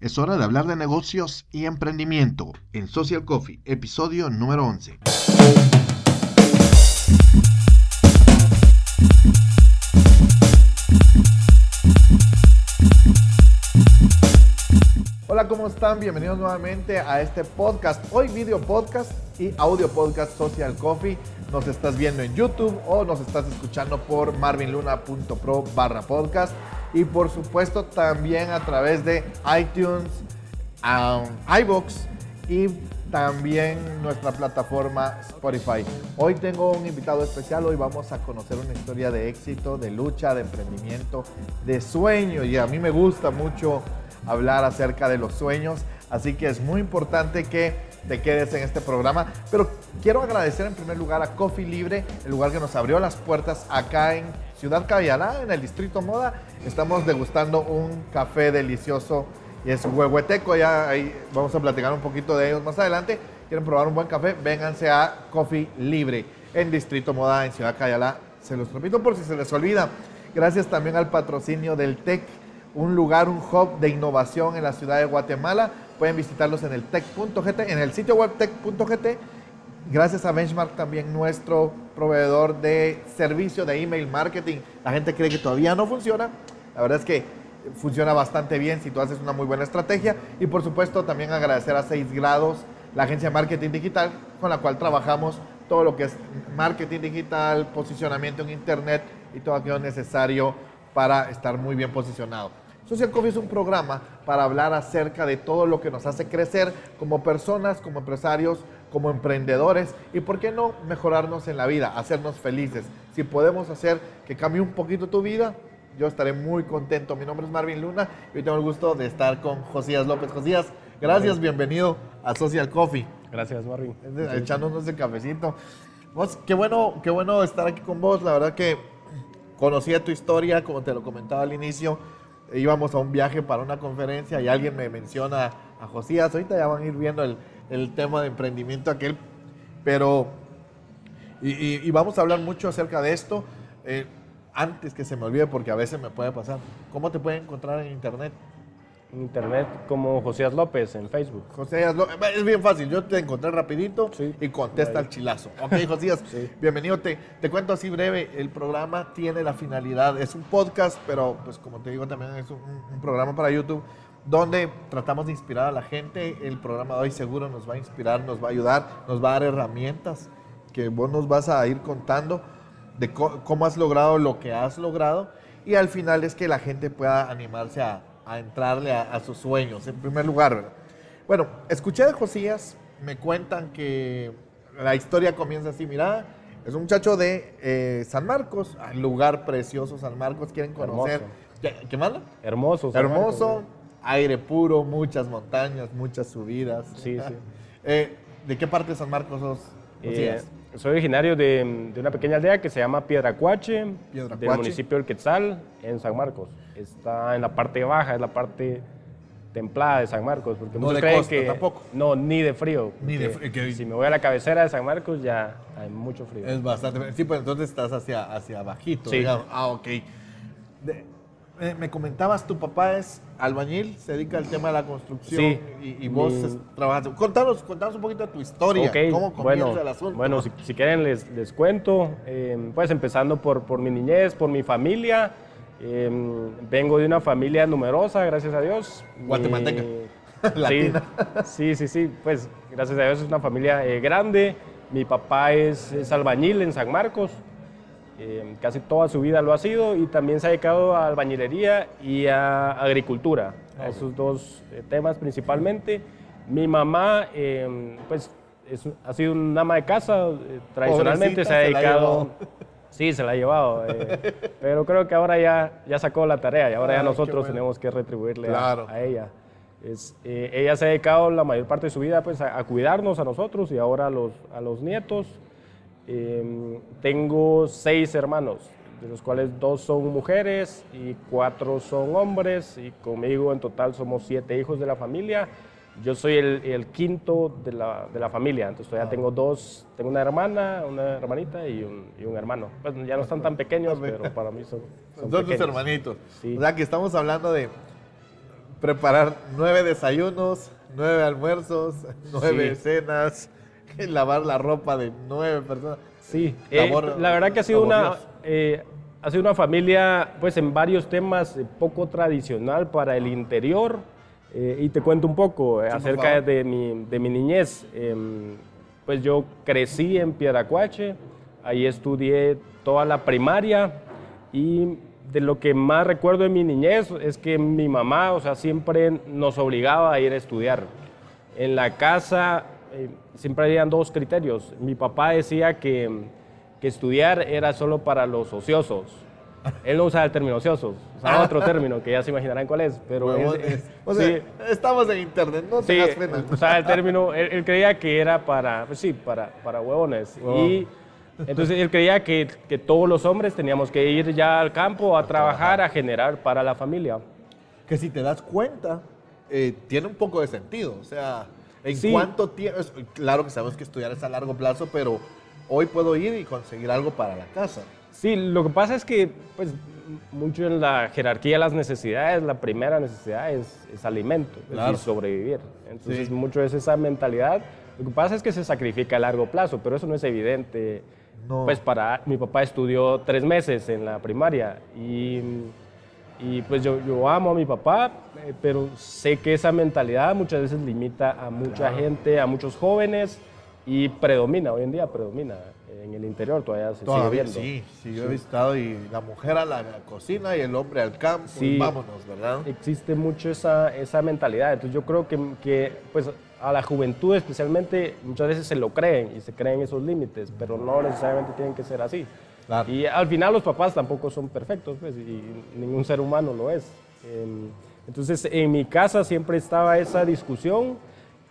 Es hora de hablar de negocios y emprendimiento en Social Coffee, episodio número 11. Hola, ¿cómo están? Bienvenidos nuevamente a este podcast. Hoy video podcast y audio podcast Social Coffee. Nos estás viendo en YouTube o nos estás escuchando por marvinluna.pro barra podcast y por supuesto también a través de iTunes, um, iBox y también nuestra plataforma Spotify. Hoy tengo un invitado especial, hoy vamos a conocer una historia de éxito, de lucha, de emprendimiento, de sueño. Y a mí me gusta mucho hablar acerca de los sueños, así que es muy importante que te quedes en este programa, pero quiero agradecer en primer lugar a Coffee Libre, el lugar que nos abrió las puertas acá en Ciudad Caballala, en el Distrito Moda. Estamos degustando un café delicioso y es huehueteco. Ya vamos a platicar un poquito de ellos más adelante. Quieren probar un buen café, vénganse a Coffee Libre en Distrito Moda, en Ciudad Caballala. Se los repito por si se les olvida. Gracias también al patrocinio del TEC, un lugar, un hub de innovación en la ciudad de Guatemala. Pueden visitarlos en el tech.gt, en el sitio web tech.gt Gracias a Benchmark también nuestro proveedor de servicio de email marketing. La gente cree que todavía no funciona. La verdad es que funciona bastante bien si tú haces una muy buena estrategia. Y por supuesto también agradecer a 6 grados, la agencia de marketing digital con la cual trabajamos todo lo que es marketing digital, posicionamiento en internet y todo aquello necesario para estar muy bien posicionado. Social Coffee es un programa para hablar acerca de todo lo que nos hace crecer como personas, como empresarios, como emprendedores y por qué no mejorarnos en la vida, hacernos felices. Si podemos hacer que cambie un poquito tu vida, yo estaré muy contento. Mi nombre es Marvin Luna y hoy tengo el gusto de estar con Josías López. Josías, gracias, bienvenido a Social Coffee. Gracias, Marvin. Echándonos el cafecito. Vos, qué bueno, qué bueno estar aquí con vos. La verdad que conocía tu historia, como te lo comentaba al inicio. Íbamos a un viaje para una conferencia y alguien me menciona a Josías. Ahorita ya van a ir viendo el, el tema de emprendimiento aquel, pero, y, vamos a hablar mucho acerca de esto, eh, antes que se me olvide, porque a veces me puede pasar. ¿Cómo te pueden encontrar en internet? En internet como Josías López en Facebook. Josías López, es bien fácil, yo te encontré rapidito y contesta el chilazo. Ok, Josías, bienvenido. Te, te cuento así breve, el programa tiene la finalidad, es un podcast, pero pues como te digo también es un programa para YouTube donde tratamos de inspirar a la gente. El programa de hoy seguro nos va a inspirar, nos va a ayudar, nos va a dar herramientas que vos nos vas a ir contando de cómo has logrado lo que has logrado y al final es que la gente pueda animarse a, entrarle a, sus sueños, en primer lugar. Bueno, escuché de Josías, me cuentan que la historia comienza así, mira, es un muchacho de eh, San Marcos, lugar precioso San Marcos, quieren conocer. ¿Qué, ¿Qué, manda? Hermoso. Hermoso aire puro, muchas montañas, muchas subidas. Sí, sí. Eh, ¿De qué parte de San Marcos sos? Eh, soy originario de, una pequeña aldea que se llama Piedracuache, del municipio del Quetzal, en San Marcos. Está en la parte baja, es la parte templada de San Marcos, porque no muchos creen que tampoco. no ni de frío. Ni de frío. Si me voy a la cabecera de San Marcos ya hay mucho frío. Es bastante. Sí, pues entonces estás hacia hacia bajito. Sí. Ah, ok. Me comentabas, tu papá es albañil, se dedica al tema de la construcción y, vos trabajas. Contanos, contanos un poquito de tu historia, cómo comienza bueno, el asunto. Bueno, si, quieren les, les cuento, eh, pues empezando por, por mi niñez, por mi familia. Em, vengo de una familia numerosa, gracias a Dios. Guatemalteca. sí, sí, sí, sí, pues gracias a Dios es una familia eh, grande. Mi papá es, es albañil en San Marcos. Eh, casi toda su vida lo ha sido y también se ha dedicado a albañilería y a agricultura, a esos dos eh, temas principalmente. Mi mamá, em, pues, ha sido una ama de casa, eh, tradicionalmente se ha dedicado... sí, se la ha llevado, pero creo que ahora ya, ya sacó la tarea y ahora ya nosotros tenemos que retribuirle a, ella. Es, ella se ha dedicado la mayor parte de su vida pues, a, cuidarnos a nosotros y ahora a los, a los nietos. Em, tengo seis hermanos, de los cuales dos son mujeres y cuatro son hombres, y conmigo en total somos siete hijos de la familia. Yo soy el, quinto de la, de la, familia, entonces todavía tengo dos, tengo una hermana, una hermanita y un, y un hermano. Pues ya no están tan pequeños, pero para mí son, son dos hermanitos. O sea que estamos hablando de preparar nueve desayunos, nueve almuerzos, nueve cenas, lavar la ropa de nueve personas. Sí, eh, la verdad que ha sido una, eh, ha sido una familia, pues en varios temas eh, poco tradicional para el interior. y te cuento un poco acerca de mi, de mi niñez. Em, pues yo crecí en Pieracuache, ahí estudié toda la primaria y de lo que más recuerdo de mi niñez es que mi mamá, o sea, siempre nos obligaba a ir a estudiar. En la casa siempre habían dos criterios. Mi papá decía que, que estudiar era solo para los ociosos él no usaba el término ociosos, usaba otro término que ya se imaginarán cuál es. Pero o sea, estamos en internet, no sí, tengas pena. Usaba el término, él, creía que era para, pues sí, para, para huevones. Y entonces él creía que, que, todos los hombres teníamos que ir ya al campo a, trabajar, a generar para la familia. Que si te das cuenta, eh, tiene un poco de sentido. O sea, en cuánto tiempo, claro que sabemos que estudiar es a largo plazo, pero hoy puedo ir y conseguir algo para la casa. Sí, lo que pasa es que, pues, mucho en la jerarquía de las necesidades, la primera necesidad es, es alimento, es sobrevivir. Entonces, mucho es esa mentalidad. Lo que pasa es que se sacrifica a largo plazo, pero eso no es evidente. No. Pues para, mi papá estudió tres meses en la primaria y, y pues yo, yo, amo a mi papá, eh, pero sé que esa mentalidad muchas veces limita a mucha gente, a muchos jóvenes y predomina, hoy en día predomina en el interior todavía se sigue viendo. Sí, sí, yo he visitado y la mujer a la, cocina y el hombre al campo, sí, vámonos, ¿verdad? Existe mucho esa, esa mentalidad, entonces yo creo que, que, pues a la juventud especialmente muchas veces se lo creen y se creen esos límites, pero no necesariamente tienen que ser así. Y al final los papás tampoco son perfectos, pues, y ningún ser humano lo es. Em, entonces en mi casa siempre estaba esa discusión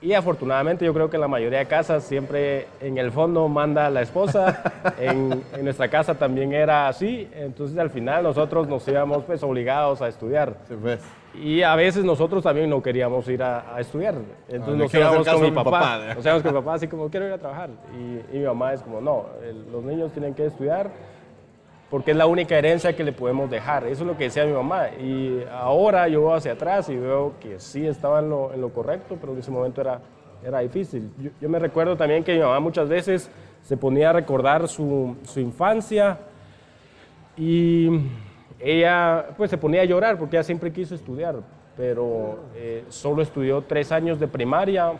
y afortunadamente yo creo que en la mayoría de casas siempre en el fondo manda la esposa, en, nuestra casa también era así, entonces al final nosotros nos íbamos pues obligados a estudiar. pues. Y a veces nosotros también no queríamos ir a, estudiar, entonces nos íbamos con mi papá, nos íbamos con mi papá así como quiero ir a trabajar y, y mi mamá es como no, los niños tienen que estudiar porque es la única herencia que le podemos dejar. Eso es lo que decía mi mamá. Y ahora yo voy hacia atrás y veo que sí estaba en lo, en lo correcto, pero en ese momento era, era difícil. Yo, me recuerdo también que mi mamá muchas veces se ponía a recordar su, su infancia y ella pues se ponía a llorar porque ella siempre quiso estudiar, pero eh, solo estudió tres años de primaria.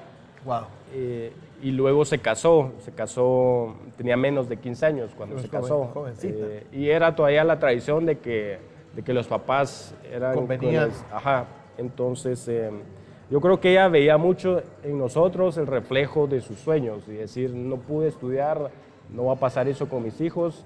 Wow. Eh, y luego se casó, se casó, tenía menos de 15 años cuando se casó. Eh, y era todavía la tradición de que, de que los papás eran... Convenían. ajá, entonces eh, yo creo que ella veía mucho en nosotros el reflejo de sus sueños y decir, no pude estudiar, no va a pasar eso con mis hijos.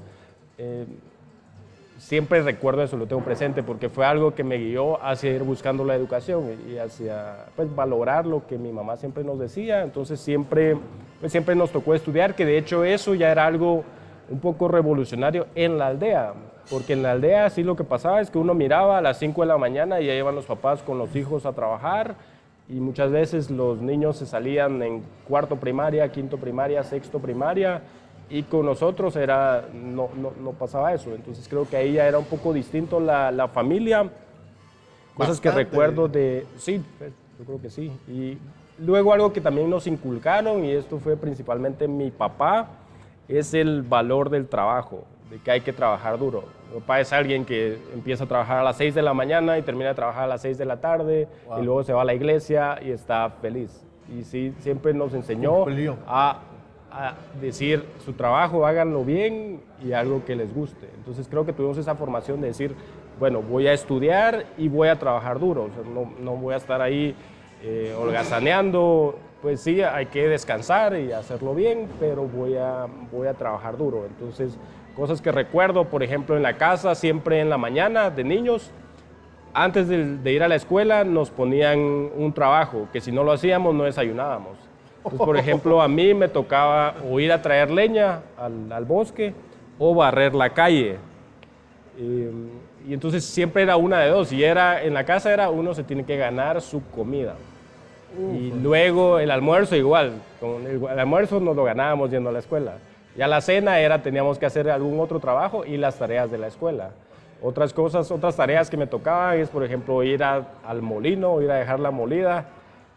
Siempre recuerdo eso, lo tengo presente, porque fue algo que me guió hacia ir buscando la educación y hacia pues, valorar lo que mi mamá siempre nos decía. Entonces siempre, pues, siempre nos tocó estudiar, que de hecho eso ya era algo un poco revolucionario en la aldea, porque en la aldea sí lo que pasaba es que uno miraba a las 5 de la mañana y ya iban los papás con los hijos a trabajar y muchas veces los niños se salían en cuarto primaria, quinto primaria, sexto primaria y con nosotros era, no, no, no, pasaba eso. Entonces creo que ahí ya era un poco distinto la, la familia. Cosas que recuerdo de... Sí, yo creo que sí. Y luego algo que también nos inculcaron, y esto fue principalmente mi papá, es el valor del trabajo, de que hay que trabajar duro. Mi papá es alguien que empieza a trabajar a las 6 de la mañana y termina de trabajar a las 6 de la tarde, y luego se va a la iglesia y está feliz. Y sí, siempre nos enseñó a a decir su trabajo, háganlo bien y algo que les guste. Entonces creo que tuvimos esa formación de decir, bueno, voy a estudiar y voy a trabajar duro, no, no, voy a estar ahí eh, holgazaneando, pues sí, hay que descansar y hacerlo bien, pero voy a, voy a trabajar duro. Entonces, cosas que recuerdo, por ejemplo, en la casa, siempre en la mañana de niños, antes de, de ir a la escuela nos ponían un trabajo, que si no lo hacíamos no desayunábamos por ejemplo, a mí me tocaba o ir a traer leña al, bosque o barrer la calle. Y, entonces siempre era una de dos. Y era, en la casa era uno se tiene que ganar su comida. y luego el almuerzo igual. Con el, el, almuerzo nos lo ganábamos yendo a la escuela. Ya la cena era teníamos que hacer algún otro trabajo y las tareas de la escuela. Otras cosas, otras tareas que me tocaban es, por ejemplo, ir al molino, ir a dejar la molida,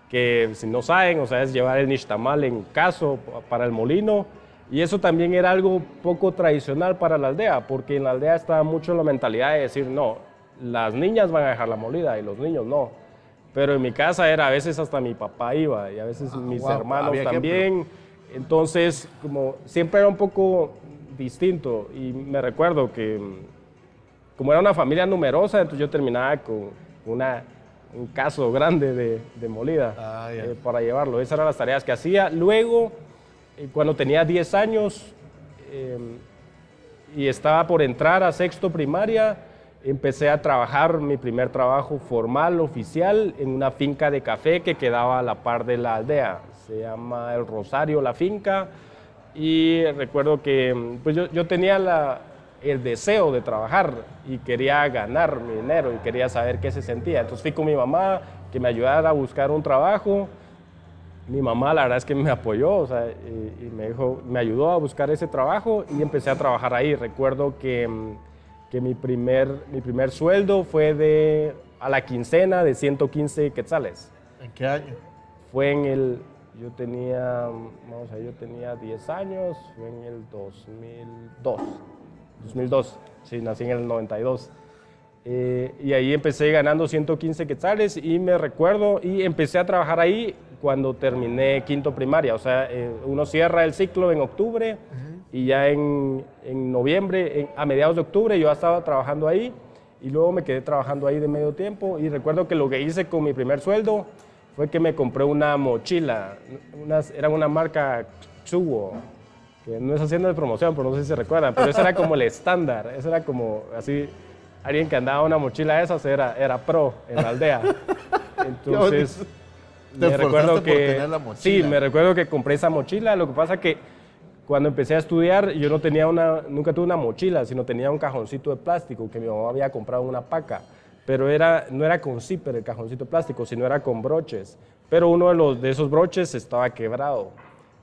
que si no saben, o sea, es llevar el nixtamal en caso para el molino. Y eso también era algo poco tradicional para la aldea, porque en la aldea estaba mucho la mentalidad de decir, no, las niñas van a dejar la molida y los niños no. Pero en mi casa era, a veces hasta mi papá iba y a veces ah, mis hermanos también. Entonces, como siempre era un poco distinto y me recuerdo que como era una familia numerosa, entonces yo terminaba con una, un caso grande de, de molida ah, eh, para llevarlo. Esas eran las tareas que hacía. Luego, eh, cuando tenía 10 años em, y estaba por entrar a sexto primaria, empecé a trabajar mi primer trabajo formal, oficial, en una finca de café que quedaba a la par de la aldea. Se llama El Rosario, la finca. Y recuerdo que pues yo, yo tenía la, el deseo de trabajar y quería ganar mi dinero y quería saber qué se sentía. Entonces fui con mi mamá que me ayudara a buscar un trabajo. Mi mamá la verdad es que me apoyó y, me, dijo, me ayudó a buscar ese trabajo y empecé a trabajar ahí. Recuerdo que, que mi, primer, mi primer sueldo fue de, a la quincena de 115 quetzales. ¿En qué año? Fue en el, yo tenía, vamos a ver, yo tenía 10 años, fue en el 2002. 2002, sí, nací en el 92. Eh, y ahí empecé ganando 115 quetzales y me recuerdo y empecé a trabajar ahí cuando terminé quinto primaria. O sea, eh, uno cierra el ciclo en octubre y ya en, en noviembre, a mediados de octubre, yo ya estaba trabajando ahí y luego me quedé trabajando ahí de medio tiempo. Y recuerdo que lo que hice con mi primer sueldo fue que me compré una mochila. era una marca No es haciendo de promoción, pero no sé si se recuerdan, pero eso era como el estándar, eso era como así, alguien que andaba una mochila de esas era, era pro en la aldea. Entonces, me recuerdo que... Sí, me recuerdo que compré esa mochila, lo que pasa que cuando empecé a estudiar yo no tenía una, nunca tuve una mochila, sino tenía un cajoncito de plástico que mi mamá había comprado en una paca, pero era, no era con zipper el cajoncito de plástico, sino era con broches, pero uno de, los, de esos broches estaba quebrado.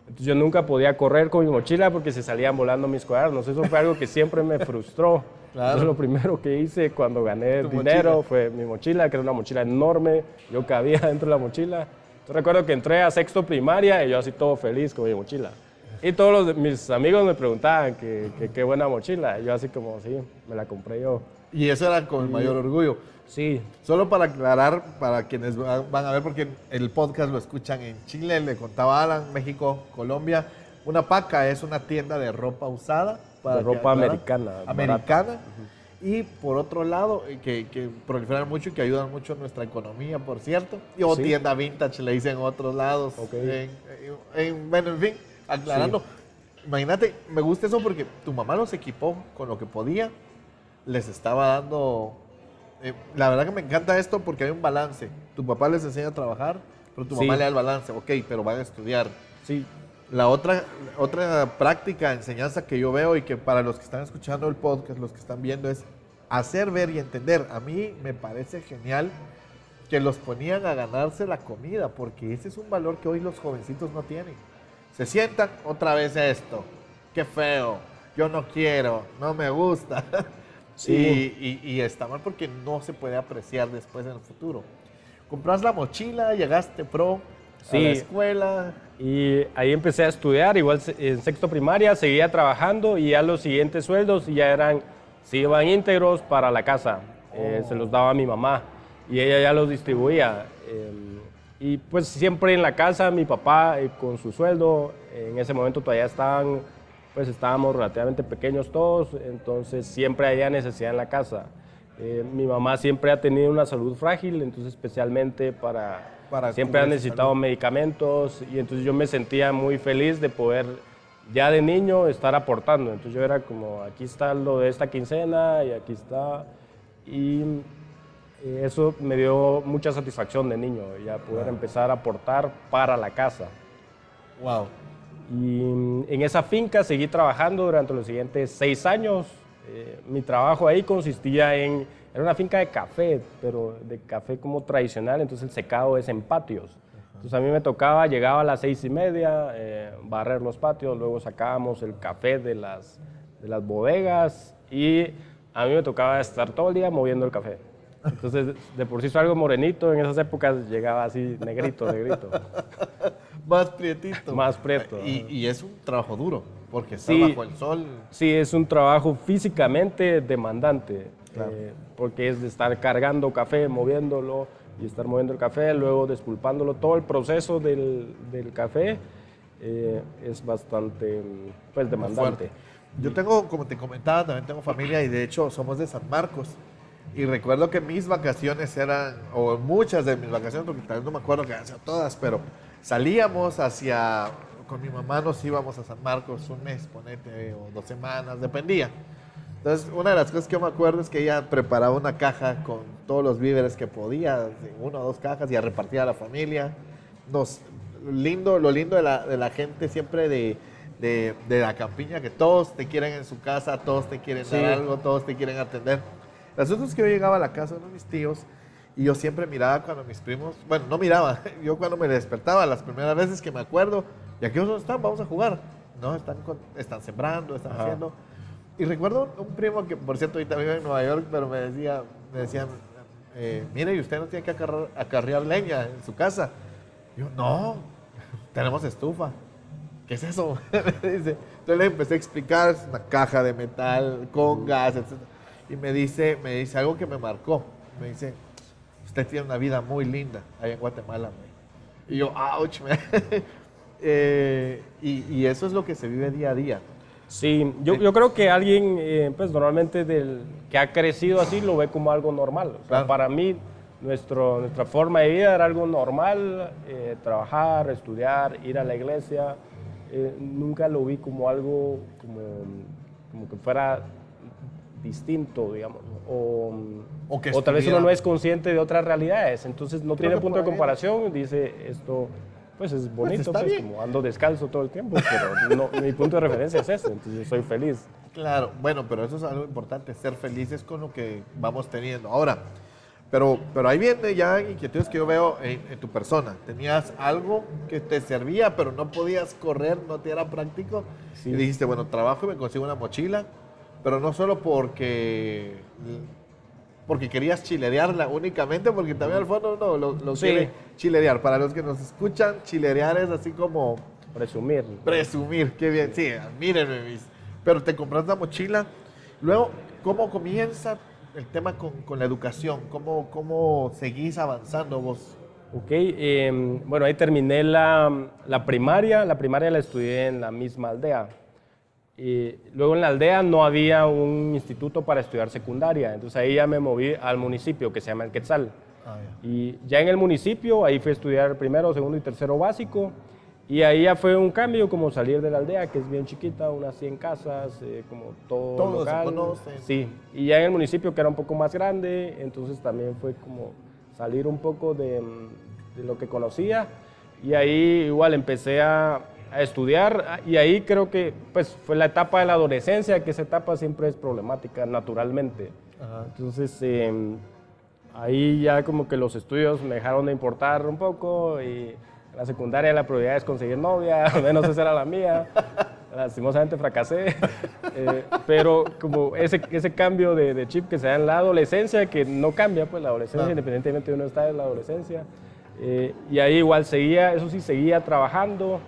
Entonces yo nunca podía correr con mi mochila porque se salían volando mis cuadernos. Eso fue algo que siempre me frustró. Claro. lo primero que hice cuando gané dinero fue mi mochila, que era una mochila enorme. Yo cabía dentro de la mochila. Entonces recuerdo que entré a sexto primaria y yo así todo feliz con mi mochila. Y todos los, mis amigos me preguntaban que qué buena mochila. yo así como, sí, me la compré yo. Y eso era con el mayor orgullo. Sí. Solo para aclarar, para quienes van a ver, porque el podcast lo escuchan en Chile, le contaba Alan, México, Colombia. Una paca es una tienda de ropa usada. Para de ropa americana. Americana. Y por otro lado, eh, que, que, proliferan mucho y que ayudan mucho a nuestra economía, por cierto. Y o tienda vintage, le dicen en otros lados. bueno, en fin, aclarando. Imagínate, me gusta eso porque tu mamá los equipó con lo que podía. Les estaba dando eh, la verdad que me encanta esto porque hay un balance. Tu papá les enseña a trabajar, pero tu mamá le da el balance. Ok, pero van a estudiar. Sí. La otra, otra práctica, enseñanza que yo veo y que para los que están escuchando el podcast, los que están viendo, es hacer ver y entender. A mí me parece genial que los ponían a ganarse la comida, porque ese es un valor que hoy los jovencitos no tienen. Se sientan otra vez esto. Qué feo. Yo no quiero. No me gusta. Sí. Y, está mal porque no se puede apreciar después en el futuro. Compras la mochila, llegaste pro a la escuela. Y ahí empecé a estudiar, igual en sexto primaria, seguía trabajando y ya los siguientes sueldos ya eran, se iban íntegros para la casa. Eh, se los daba a mi mamá y ella ya los distribuía. Em, y pues siempre en la casa, mi papá eh, con su sueldo, en ese momento todavía estaban pues estábamos relativamente pequeños todos, entonces siempre había necesidad en la casa. Eh, mi mamá siempre ha tenido una salud frágil, entonces especialmente para, para siempre ha necesitado medicamentos y entonces yo me sentía muy feliz de poder ya de niño estar aportando. Entonces yo era como, aquí está lo de esta quincena y aquí está. Y eh, eso me dio mucha satisfacción de niño, ya poder empezar a aportar para la casa. Wow. Y en esa finca seguí trabajando durante los siguientes seis años. Eh, mi trabajo ahí consistía en, era una finca de café, pero de café como tradicional, entonces el secado es en patios. Entonces a mí me tocaba, llegaba a las seis y media, eh, barrer los patios, luego sacábamos el café de las, de las bodegas y a mí me tocaba estar todo el día moviendo el café. Entonces, de por sí soy algo morenito, en esas épocas llegaba así negrito, negrito. Más prietito. Más prieto. Y, y es un trabajo duro, porque está Sí. bajo el sol. Sí, es un trabajo físicamente demandante, Claro. eh, porque es de estar cargando café, moviéndolo y estar moviendo el café, luego despulpándolo. Todo el proceso del, del café eh, es bastante pues, demandante. Yo tengo, como te comentaba, también tengo familia y de hecho somos de San Marcos. Y recuerdo que mis vacaciones eran, o muchas de mis vacaciones, porque tal vez no me acuerdo que hacia todas, pero salíamos hacia, con mi mamá nos íbamos a San Marcos un mes, ponete, o dos semanas, dependía. Entonces, una de las cosas que yo me acuerdo es que ella preparaba una caja con todos los víveres que podía, una o dos cajas, y a repartir a la familia. Nos, lindo, lo lindo de la, de la gente siempre de, de, de la campiña, que todos te quieren en su casa, todos te quieren Sí. dar algo, todos te quieren atender. El asunto es que yo llegaba a la casa de uno de mis tíos y yo siempre miraba cuando mis primos, bueno, no miraba, yo cuando me despertaba, las primeras veces que me acuerdo, ¿y aquí dónde están? Vamos a jugar. No, están, con- están sembrando, están Ajá. haciendo. Y recuerdo un primo que, por cierto, ahorita vive en Nueva York, pero me decía, me decían, eh, mire, ¿y usted no tiene que acarrear, acarrear leña en su casa? Yo, no, tenemos estufa. ¿Qué es eso? Entonces le empecé a explicar, es una caja de metal con gas, etc. Y me dice, me dice algo que me marcó. Me dice, usted tiene una vida muy linda allá en Guatemala. me". Y yo, ouch, me". Eh, y, y eso es lo que se vive día a día. Sí, yo, yo creo que alguien, eh, pues normalmente del, que ha crecido así lo ve como algo normal. O sea, Claro. Para mí, nuestro, nuestra forma de vida era algo normal, eh, trabajar, estudiar, ir a la iglesia. Nunca lo vi como algo como, como que fuera distinto, digamos. O, O que tal vez uno no es consciente de otras realidades, entonces no Creo tiene punto de comparación, dice esto. Pues es bonito, está pues, como ando descalzo todo el tiempo, pero no- mi punto de referencia es este, entonces soy feliz. Claro, bueno, pero eso es algo importante, ser felices con lo que vamos teniendo. Ahora, pero, pero ahí viene ya inquietudes que yo veo en, en tu persona. Tenías algo que te servía, pero no podías correr, no te era práctico. Sí. Y dijiste, bueno, trabajo y me consigo una mochila, pero no solo porque, porque querías chilerearla únicamente, porque también al fondo no, lo, lo Sí. quiere chilerear. Para los que nos escuchan, chilerear es así como Presumir. Presumir, qué bien. Sí, mírenme, mis. Pero te compras la mochila. Luego, ¿cómo comienza el tema con, con la educación? ¿Cómo, ¿Cómo seguís avanzando vos? Ok, eh, bueno, ahí terminé la, la primaria. La primaria la estudié en la misma aldea. Y luego en la aldea no había un instituto para estudiar secundaria. Entonces ahí ya me moví al municipio que se llama El Quetzal. Y ya en el municipio, ahí fui a estudiar primero, segundo y tercero básico. Y ahí ya fue un cambio, como salir de la aldea, que es bien chiquita, unas 100 casas, eh, como todo Todos se local. conocen. Sí, y ya en el municipio, que era un poco más grande, entonces también fue como salir un poco de, mm, de lo que conocía. Y ahí igual empecé a, a estudiar y ahí creo que pues fue la etapa de la adolescencia, que esa etapa siempre es problemática naturalmente. Entonces em, ahí ya como que los estudios me dejaron de importar un poco y la secundaria la prioridad es conseguir novia, al menos esa era la mía. Lastimosamente fracasé, Eh, pero como ese, ese cambio de, de chip que se da en la adolescencia, que no cambia, pues la adolescencia, Claro. independientemente de uno está en la adolescencia. Eh, y ahí igual seguía, eso sí, seguía trabajando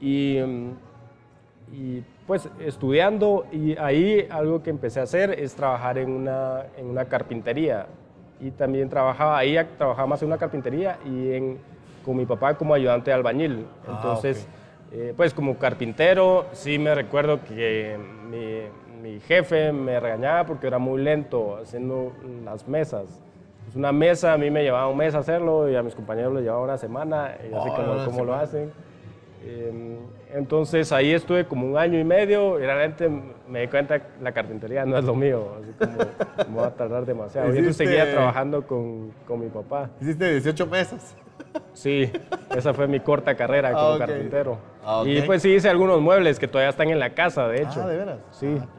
y, mm, y pues estudiando. Y ahí algo que empecé a hacer es trabajar en una, en una carpintería. Y también trabajaba ahí trabajaba más en una carpintería y en, con mi papá como ayudante de albañil. Ah, entonces eh, pues como carpintero sí me recuerdo que mi, mi jefe me regañaba porque era muy lento haciendo las mesas. Pues una mesa a mí me llevaba un mes hacerlo y a mis compañeros le llevaba una semana y así Oh, como cómo lo semana. hacen entonces ahí estuve como un año y medio y realmente me di cuenta que la carpintería no es lo mío, así como me va a tardar demasiado. Y entonces Hiciste- seguía trabajando con, con mi papá. Hiciste 18 meses. Sí, esa fue mi corta carrera como Ah, ok. carpintero. Ah, ok. Y pues sí hice algunos muebles que todavía están en la casa, de hecho. Ah, ¿de veras? Sí. Ah, ok.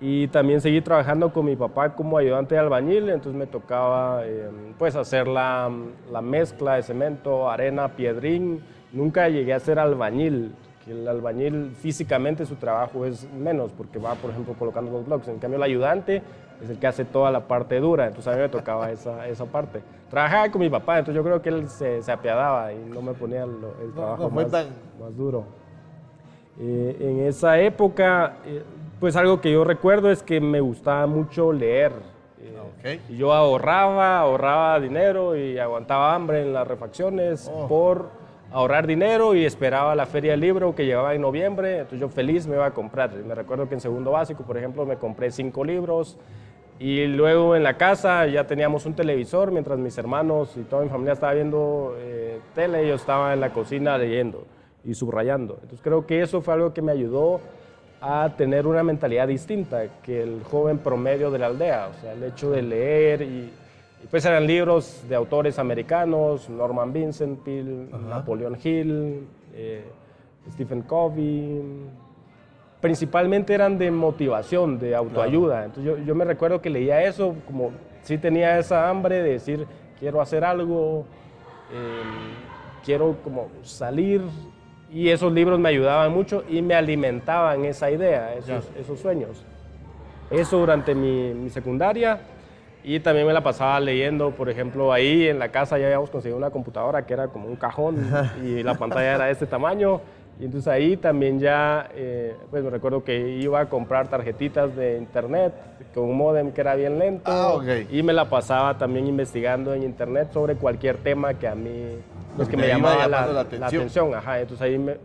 Y también seguí trabajando con mi papá como ayudante de albañil, entonces me tocaba eh, pues hacer la, la mezcla de cemento, arena, piedrín. Nunca llegué a ser albañil, que el albañil físicamente su trabajo es menos, porque va, por ejemplo, colocando los bloques. En cambio, el ayudante es el que hace toda la parte dura, entonces a mí me tocaba esa, esa parte. Trabajaba con mi papá, entonces yo creo que él se, se apiadaba y no me ponía el trabajo más, más, duro. Eh, en esa época, eh, pues algo que yo recuerdo es que me gustaba mucho leer. Eh, y yo ahorraba, ahorraba dinero y aguantaba hambre en las refacciones oh. por ahorrar dinero y esperaba la feria del libro que llegaba en noviembre, entonces yo feliz me iba a comprar. Me recuerdo que en segundo básico, por ejemplo, me compré cinco libros y luego en la casa ya teníamos un televisor mientras mis hermanos y toda mi familia estaba viendo eh, tele, yo estaba en la cocina leyendo y subrayando. Entonces creo que eso fue algo que me ayudó a tener una mentalidad distinta que el joven promedio de la aldea, o sea, el hecho de leer y y pues eran libros de autores americanos, Norman Vincent Peale, Napoleon Hill, eh, Stephen Covey. Principalmente eran de motivación, de autoayuda. Entonces yo, yo, me recuerdo que leía eso, como sí tenía esa hambre de decir, quiero hacer algo, em, quiero como salir. Y esos libros me ayudaban mucho y me alimentaban esa idea, esos, esos sueños. Eso durante mi, mi secundaria y también me la pasaba leyendo, por ejemplo, ahí en la casa ya habíamos conseguido una computadora que era como un cajón y la pantalla era de este tamaño. Y entonces ahí también ya, eh, pues me recuerdo que iba a comprar tarjetitas de internet con un modem que era bien lento. Ah, y me la pasaba también investigando en internet sobre cualquier tema que a mí, pues que me llamaba la, atención. Ajá, entonces ahí me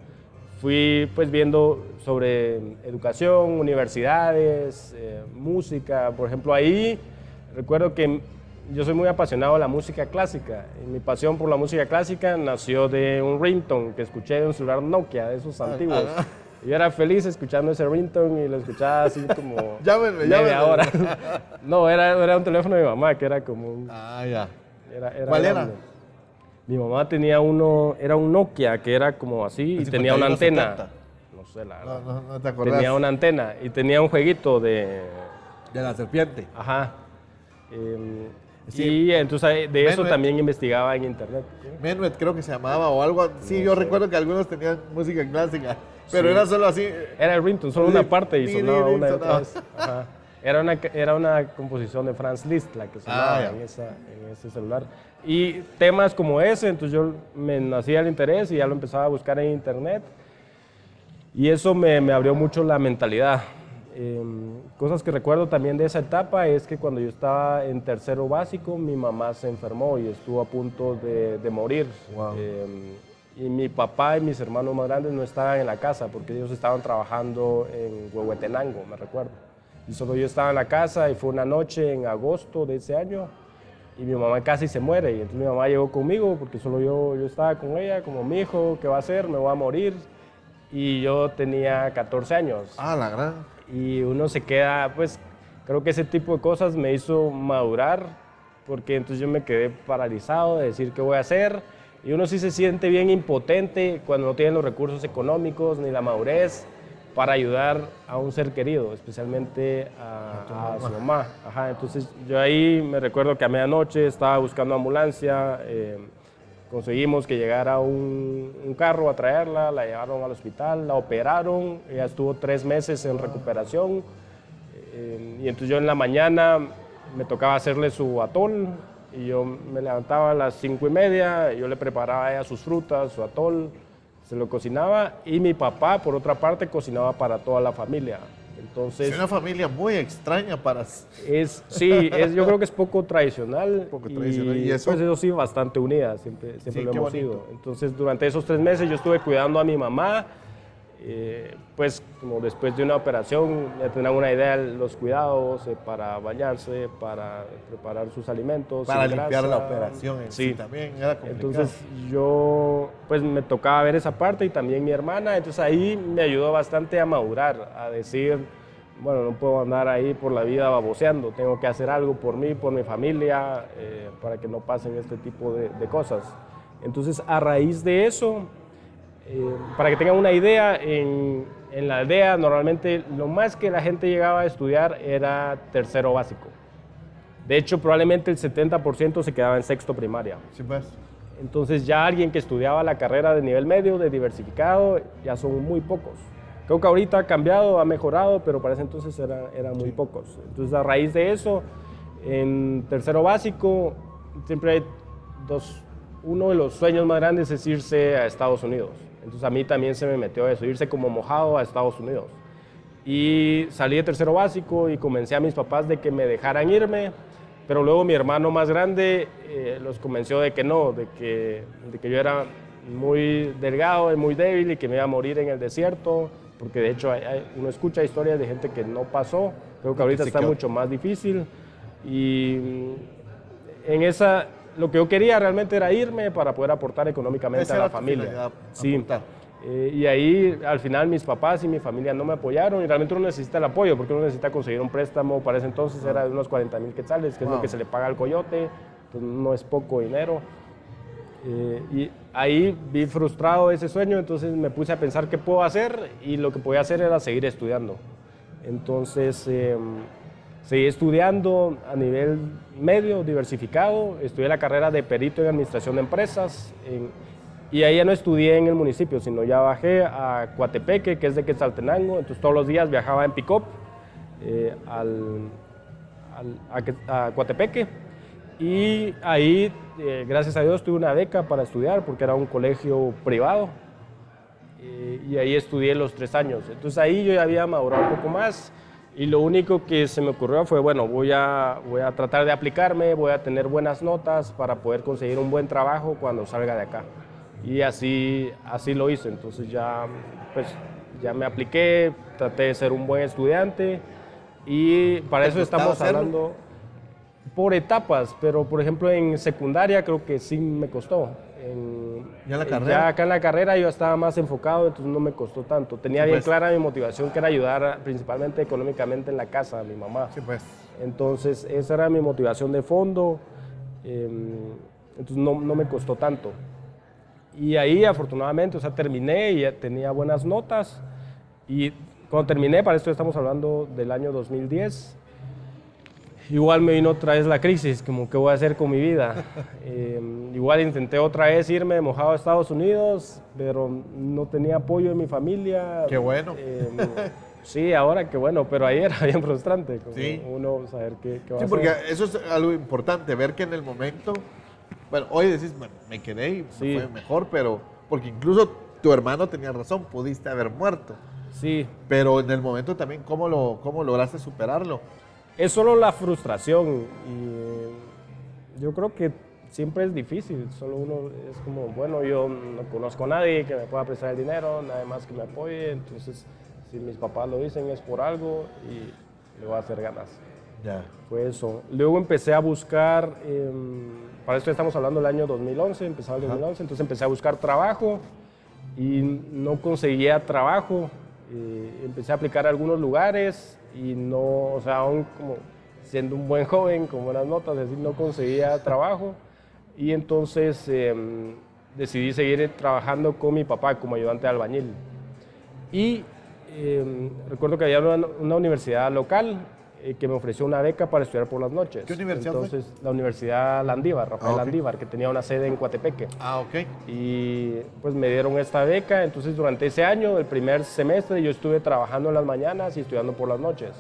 fui pues viendo sobre educación, universidades, eh, música. Por ejemplo, ahí Recuerdo que yo soy muy apasionado de la música clásica. Y mi pasión por la música clásica nació de un ringtone que escuché de un celular Nokia, de esos ah, antiguos. Ah. Yo era feliz escuchando ese ringtone y lo escuchaba así como llámenme, media hora. no, era, era un teléfono de mi mamá que era como un... Ah, ya. Era, ¿Cuál era? Mi mamá tenía uno, era un Nokia que era como así y tenía una antena. No sé, la verdad. No, no, te acordás. Tenía una antena y tenía un jueguito de... De la serpiente. Ajá. Em, sí, entonces de eso también investigaba en internet. Menuet creo que se llamaba o algo. Sí, yo recuerdo que algunos tenían música clásica, pero era solo así. Era el ringtone, solo una parte y sonaba una de Era una, era una composición de Franz Liszt la que sonaba ah, en, esa, en ese celular. Y temas como ese, entonces yo me nacía el interés y ya lo empezaba a buscar en internet. Y eso me, me abrió mucho la mentalidad. Em, cosas que recuerdo también de esa etapa es que cuando yo estaba en tercero básico, mi mamá se enfermó y estuvo a punto de, morir. Em, y mi papá y mis hermanos más grandes no estaban en la casa porque ellos estaban trabajando en Huehuetenango, me recuerdo. Y solo yo estaba en la casa y fue una noche en agosto de ese año y mi mamá casi se muere. Y entonces mi mamá llegó conmigo porque solo yo, yo estaba con ella, como mi hijo, ¿qué va a hacer? Me voy a morir. Y yo tenía 14 años. Ah, la gran y uno se queda, pues creo que ese tipo de cosas me hizo madurar, porque entonces yo me quedé paralizado de decir qué voy a hacer, y uno sí se siente bien impotente cuando no tiene los recursos económicos ni la madurez para ayudar a un ser querido, especialmente a, su mamá. Ajá, entonces yo ahí me recuerdo que a medianoche estaba buscando ambulancia, eh, Conseguimos que llegara un, carro a traerla, la llevaron al hospital, la operaron, ella estuvo tres meses en recuperación. Eh, y entonces yo en la mañana me tocaba hacerle su atol y yo me levantaba a las cinco y media, yo le preparaba a ella sus frutas, su atol, se lo cocinaba y mi papá, por otra parte, cocinaba para toda la familia. Entonces, es una familia muy extraña para... Es, sí, es, yo creo que es poco tradicional. Poco tradicional. Y, eso? Pues eso sí, bastante unida, siempre, siempre lo hemos sido. Entonces, durante esos tres meses yo estuve cuidando a mi mamá. Eh, pues como después de una operación ya tenían una idea de los cuidados eh, para bañarse, para preparar sus alimentos. Para limpiar la operación sí. también era complicado. Entonces yo pues me tocaba ver esa parte y también mi hermana, entonces ahí me ayudó bastante a madurar, a decir, bueno, no puedo andar ahí por la vida baboseando, tengo que hacer algo por mí, por mi familia, eh, para que no pasen este tipo de, cosas. Entonces, a raíz de eso, eh, para que tengan una idea, en, en, la aldea normalmente lo más que la gente llegaba a estudiar era tercero básico. De hecho, probablemente el 70% se quedaba en sexto primaria. Sí, pues. Entonces ya alguien que estudiaba la carrera de nivel medio, de diversificado, ya son muy pocos. Creo que ahorita ha cambiado, ha mejorado, pero para ese entonces eran era muy pocos. Entonces a raíz de eso, en tercero básico, siempre hay dos, uno de los sueños más grandes es irse a Estados Unidos. Entonces a mí también se me metió eso, irse como mojado a Estados Unidos. Y salí de tercero básico y convencí a mis papás de que me dejaran irme, pero luego mi hermano más grande eh, los convenció de que no, de que, de que yo era muy delgado y muy débil y que me iba a morir en el desierto, porque de hecho uno escucha historias de gente que no pasó, creo que ahorita está mucho más difícil. Y en esa, lo que yo quería realmente era irme para poder aportar económicamente a la familia. Sí. Eh, y ahí al final mis papás y mi familia no me apoyaron y realmente uno necesita el apoyo porque uno necesita conseguir un préstamo. Para ese entonces era de unos 40 mil quetzales, que es lo que se le paga al coyote, no es poco dinero. Eh, y ahí vi frustrado ese sueño, entonces me puse a pensar qué puedo hacer y lo que podía hacer era seguir estudiando. Entonces em, seguí estudiando a nivel medio, diversificado, estudié la carrera de perito en administración de empresas. y ahí ya no estudié en el municipio, sino ya bajé a Coatepeque, que es de Quetzaltenango. Entonces todos los días viajaba en pick-up eh, al, a, a Coatepeque y ahí, eh, gracias a Dios, tuve una beca para estudiar porque era un colegio privado. Eh, y ahí estudié los tres años. Entonces ahí yo ya había madurado un poco más. Y lo único que se me ocurrió fue, bueno, voy a, voy a tratar de aplicarme, voy a tener buenas notas para poder conseguir un buen trabajo cuando salga de acá. Y así, así lo hice. Entonces ya, pues, ya me apliqué, traté de ser un buen estudiante. Y para eso estamos hablando por etapas, pero por ejemplo en secundaria creo que sí me costó. En, ¿Ya la carrera? Ya acá en la carrera yo estaba más enfocado, entonces no me costó tanto. Tenía bien pues. clara mi motivación que era ayudar principalmente económicamente en la casa a mi mamá. Sí, pues. Entonces esa era mi motivación de fondo, em, entonces no, no, me costó tanto. Y ahí afortunadamente, o sea, terminé y tenía buenas notas. Y cuando terminé, para esto estamos hablando del año 2010, igual me vino otra vez la crisis, como qué voy a hacer con mi vida. Em, igual intenté otra vez irme mojado a Estados Unidos, pero no tenía apoyo de mi familia. Qué bueno. Em, sí, ahora qué bueno, pero ahí era bien frustrante, como sí. uno saber qué, qué va sí, porque eso es algo importante, ver que en el momento, bueno, hoy decís, bueno, me quedé y fue mejor, pero porque incluso tu hermano tenía razón, pudiste haber muerto. Sí. Pero en el momento también, ¿cómo, lo, cómo lograste superarlo? Es solo la frustración y yo creo que siempre es difícil, solo uno es como, bueno, yo no conozco a nadie que me pueda prestar el dinero, nadie más que me apoye, entonces si mis papás lo dicen es por algo y le voy a hacer ganas. Ya. Fue eso. Luego empecé a buscar, em, para esto estamos hablando del año 2011, empezaba el 2011, entonces empecé a buscar trabajo y no conseguía trabajo. Eh, empecé a aplicar a algunos lugares y no, o sea, aún como siendo un buen joven, con buenas notas, es decir, no conseguía trabajo. Y entonces em, decidí seguir trabajando con mi papá como ayudante de albañil. Y em, recuerdo que había una, una universidad local eh, que me ofreció una beca para estudiar por las noches. ¿Qué universidad Entonces, la Universidad Landívar, Rafael ah, Landívar, que tenía una sede en Coatepeque. Ah, ok. Y pues me dieron esta beca, entonces durante ese año, el primer semestre, yo estuve trabajando en las mañanas y estudiando por las noches.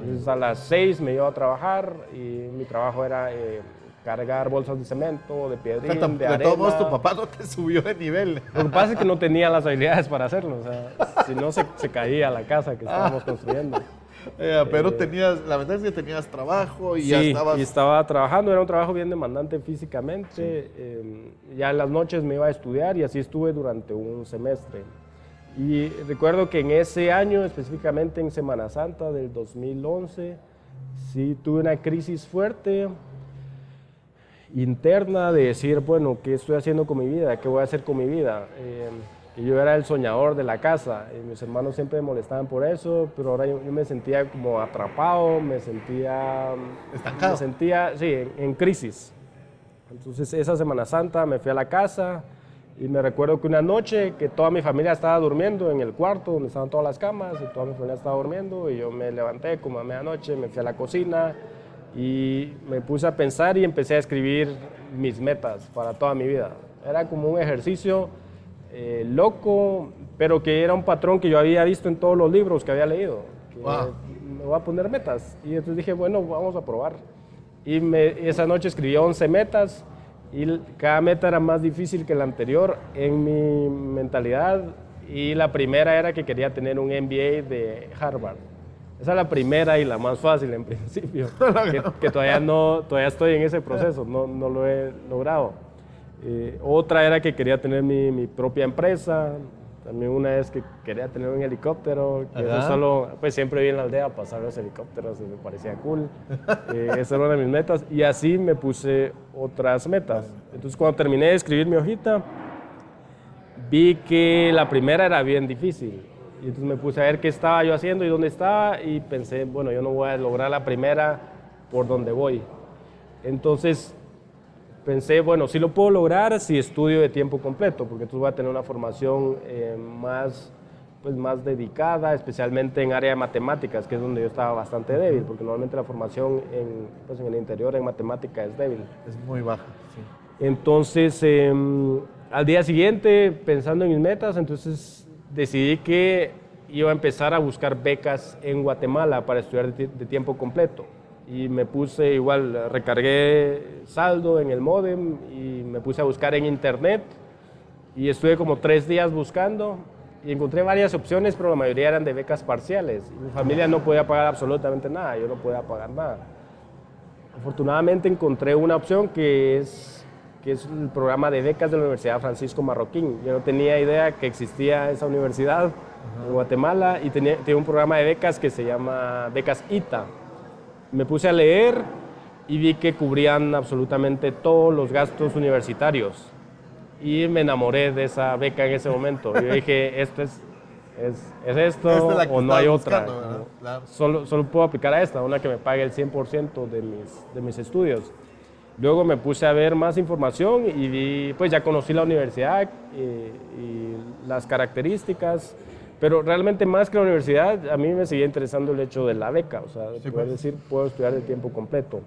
Entonces a las seis me iba a trabajar y mi trabajo era eh, cargar bolsas de cemento, de piedrín, de, de arena. De todos modos, tu papá no te subió de nivel. Lo que pasa es que no tenía las habilidades para hacerlo, o sea, si no se, se caía la casa que estábamos construyendo. Eh, pero tenías, la verdad es que tenías trabajo y sí, ya estabas... y estaba trabajando, era un trabajo bien demandante físicamente. Em, ya en las noches me iba a estudiar y así estuve durante un semestre. Y recuerdo que en ese año, específicamente en Semana Santa del 2011, sí tuve una crisis fuerte interna de decir, bueno, ¿qué estoy haciendo con mi vida? ¿Qué voy a hacer con mi vida? Y yo era el soñador de la casa. Y mis hermanos siempre me molestaban por eso, pero ahora yo, me sentía como atrapado, me sentía... Estancado. Me sentía, sí, en, crisis. Entonces esa Semana Santa me fui a la casa y me recuerdo que una noche que toda mi familia estaba durmiendo en el cuarto donde estaban todas las camas y toda mi familia estaba durmiendo y yo me levanté como a medianoche, me fui a la cocina y me puse a pensar y empecé a escribir mis metas para toda mi vida Era como un ejercicio eh, loco, pero que era un patrón que yo había visto en todos los libros que había leído. Que Me voy a poner metas. Y entonces dije, bueno, vamos a probar. Y me, esa noche escribí 11 metas y cada meta era más difícil que la anterior en mi mentalidad. Y la primera era que quería tener un MBA de Harvard. Esa es la primera y la más fácil en principio, que, todavía, no, todavía estoy en ese proceso, no, no lo he logrado. Eh, otra era que quería tener mi, mi, propia empresa, también una vez que quería tener un helicóptero, que eso solo, pues siempre vi en la aldea pasar los helicópteros y me parecía cool. Eh, esa era una de mis metas y así me puse otras metas. Entonces cuando terminé de escribir mi hojita, vi que la primera era bien difícil y entonces me puse a ver qué estaba yo haciendo y dónde estaba y pensé, bueno, yo no voy a lograr la primera por donde voy. Entonces pensé, bueno, sí lo puedo lograr si estudio de tiempo completo, porque entonces voy a tener una formación eh, más, pues más dedicada, especialmente en área de matemáticas, que es donde yo estaba bastante débil, porque normalmente la formación en, pues en el interior en matemática es débil. Es muy baja, sí. Entonces, em, al día siguiente, pensando en mis metas, entonces decidí que iba a empezar a buscar becas en Guatemala para estudiar de, tiempo completo. Y me puse igual, recargué saldo en el modem y me puse a buscar en internet y estuve como tres días buscando y encontré varias opciones, pero la mayoría eran de becas parciales. mi familia no podía pagar absolutamente nada, yo no podía pagar nada. Afortunadamente encontré una opción que es que es el programa de becas de la Universidad Francisco Marroquín. Yo no tenía idea que existía esa universidad en Guatemala y tenía, un programa de becas que se llama Becas ITA. Me puse a leer y vi que cubrían absolutamente todos los gastos universitarios. Y me enamoré de esa beca en ese momento. Yo dije, esto es, es, es esto o no hay otra. solo, solo puedo aplicar a esta, una que me pague el 100% de mis, de mis estudios. Luego me puse a ver más información y vi, pues ya conocí la universidad eh, y, las características, pero realmente más que la universidad, a mí me seguía interesando el hecho de la beca, o sea, pues. decir, puedo estudiar de tiempo completo.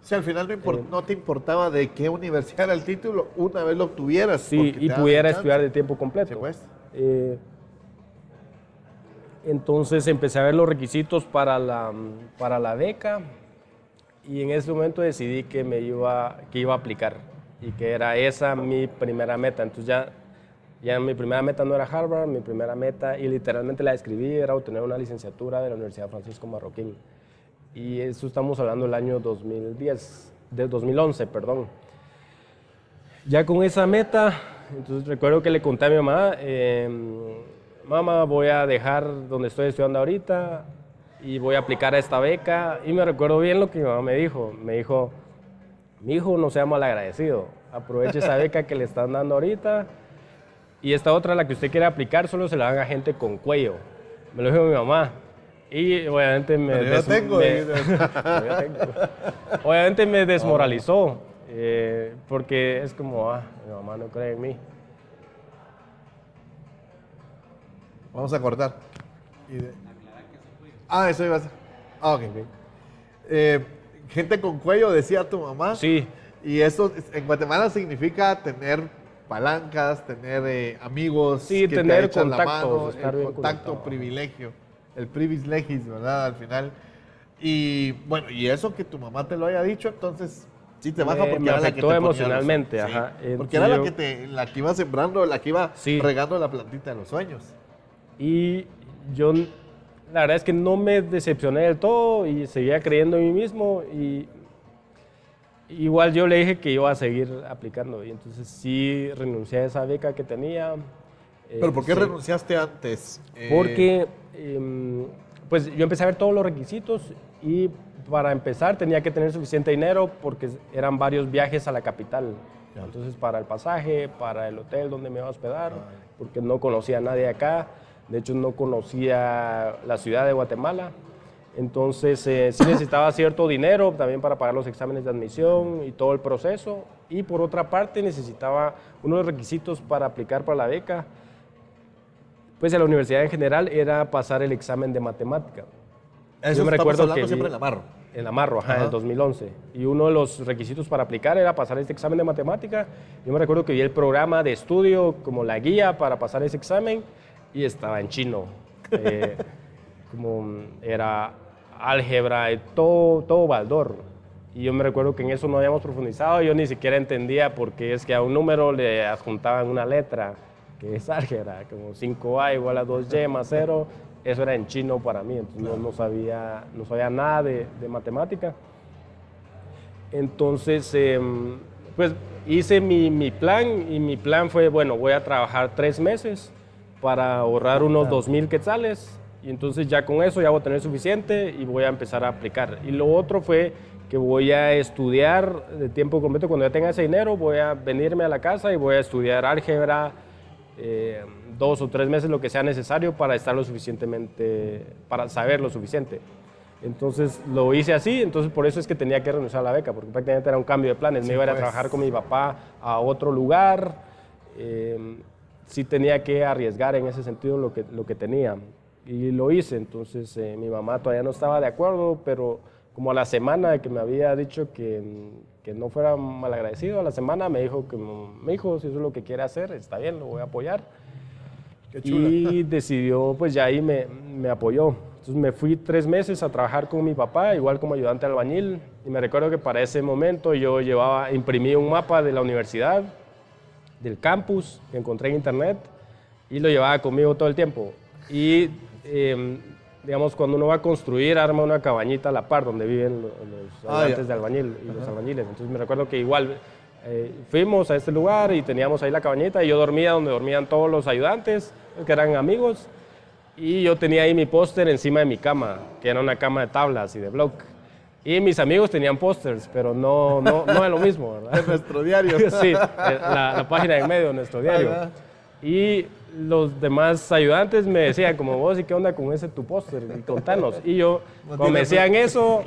Si al final no, eh, no, te importaba de qué universidad era el título, una vez lo obtuvieras. Sí, y pudiera estudiar de tiempo completo. Pues. Eh, entonces empecé a ver los requisitos para la, para la beca y en ese momento decidí que me iba, que iba a aplicar y que era esa mi primera meta. Entonces ya, ya mi primera meta no era Harvard, mi primera meta, y literalmente la escribí, era obtener una licenciatura de la Universidad Francisco Marroquín. Y eso estamos hablando del año 2010, de 2011, perdón. Ya con esa meta, entonces recuerdo que le conté a mi mamá, em, mamá, voy a dejar donde estoy estudiando ahorita, y voy a aplicar a esta beca. Y me recuerdo bien lo que mi mamá me dijo. Me dijo, mi hijo no sea mal agradecido, aproveche esa beca que le están dando ahorita. Y esta otra, la que usted quiere aplicar, solo se la dan a gente con cuello. Me lo dijo mi mamá. Y obviamente me, obviamente me desmoralizó. Eh, porque es como, ah, mi mamá no cree en mí. Vamos a cortar. Ah, eso iba a ser. Ah, ok. Eh, gente con cuello, decía tu mamá. Sí. Y eso en Guatemala significa tener palancas, tener eh, amigos, sí, tener contactos, el contacto, privilegio, el privilegio, ¿verdad? Al final. Y bueno, y eso que tu mamá te lo haya dicho, entonces sí te baja porque era la que te emocionalmente, ajá. porque era la que te, la que iba sembrando, la que iba regando la plantita de los sueños. Y yo la verdad es que no me decepcioné del todo y seguía creyendo en mí mismo y igual yo le dije que iba a seguir aplicando y entonces sí renuncié a esa beca que tenía. ¿Pero por qué renunciaste antes? Eh, porque em, pues yo empecé a ver todos los requisitos y para empezar tenía que tener suficiente dinero porque eran varios viajes a la capital. Entonces para el pasaje, para el hotel donde me iba a hospedar, ah. porque no conocía a nadie acá. De hecho, no conocía la ciudad de Guatemala. Entonces, eh, sí necesitaba cierto dinero también para pagar los exámenes de admisión y todo el proceso. Y por otra parte, necesitaba uno de los requisitos para aplicar para la beca, pues en la universidad en general, era pasar el examen de matemática. Eso Yo me recuerdo que siempre en la Marro. En la Marro, ajá, en el 2011. Y uno de los requisitos para aplicar era pasar este examen de matemática. Yo me recuerdo que vi el programa de estudio como la guía para pasar ese examen y estaba en chino. Eh, como era álgebra, todo, todo Baldor. Y yo me recuerdo que en eso no habíamos profundizado, yo ni siquiera entendía por qué es que a un número le adjuntaban una letra, que es álgebra, como 5a igual a 2y más 0, eso era en chino para mí, entonces no, sabía, no sabía nada de, matemática. Entonces, em, pues hice mi, mi, plan y mi plan fue, bueno, voy a trabajar tres meses para ahorrar unos 2.000 quetzales y entonces ya con eso ya voy a tener suficiente y voy a empezar a aplicar. Y lo otro fue que voy a estudiar de tiempo completo. Cuando ya tenga ese dinero, voy a venirme a la casa y voy a estudiar álgebra eh, dos o tres meses, lo que sea necesario para estar lo suficientemente, para saber lo suficiente. Entonces lo hice así, entonces por eso es que tenía que renunciar a la beca, porque prácticamente era un cambio de planes. Me iba a ir a pues. trabajar con mi papá a otro lugar. Eh, sí tenía que arriesgar en ese sentido lo que, lo que tenía. Y lo hice, entonces eh, mi mamá todavía no estaba de acuerdo, pero como a la semana de que me había dicho que, que no fuera malagradecido, a la semana me dijo que me dijo, si eso es lo que quiere hacer, está bien, lo voy a apoyar. Y decidió, pues ya ahí me, me, apoyó. Entonces me fui tres meses a trabajar con mi papá, igual como ayudante albañil. Y me recuerdo que para ese momento yo llevaba, imprimí un mapa de la universidad, del campus, que encontré en internet, y lo llevaba conmigo todo el tiempo. Y em, digamos, cuando uno va a construir, arma una cabañita a la par donde viven los, ah, ayudantes de albañil y los albañiles. Entonces me recuerdo que igual eh, fuimos a este lugar y teníamos ahí la cabañita y yo dormía donde dormían todos los ayudantes, que eran amigos, y yo tenía ahí mi póster encima de mi cama, que era una cama de tablas y de block. Y mis amigos tenían pósters, pero no, no, no es lo mismo, ¿verdad? Es nuestro diario. sí, eh, la, la, página en medio de nuestro diario. Y los demás ayudantes me decían, como vos, ¿y qué onda con ese tu póster? Y contanos. Y yo, cuando me decían eso,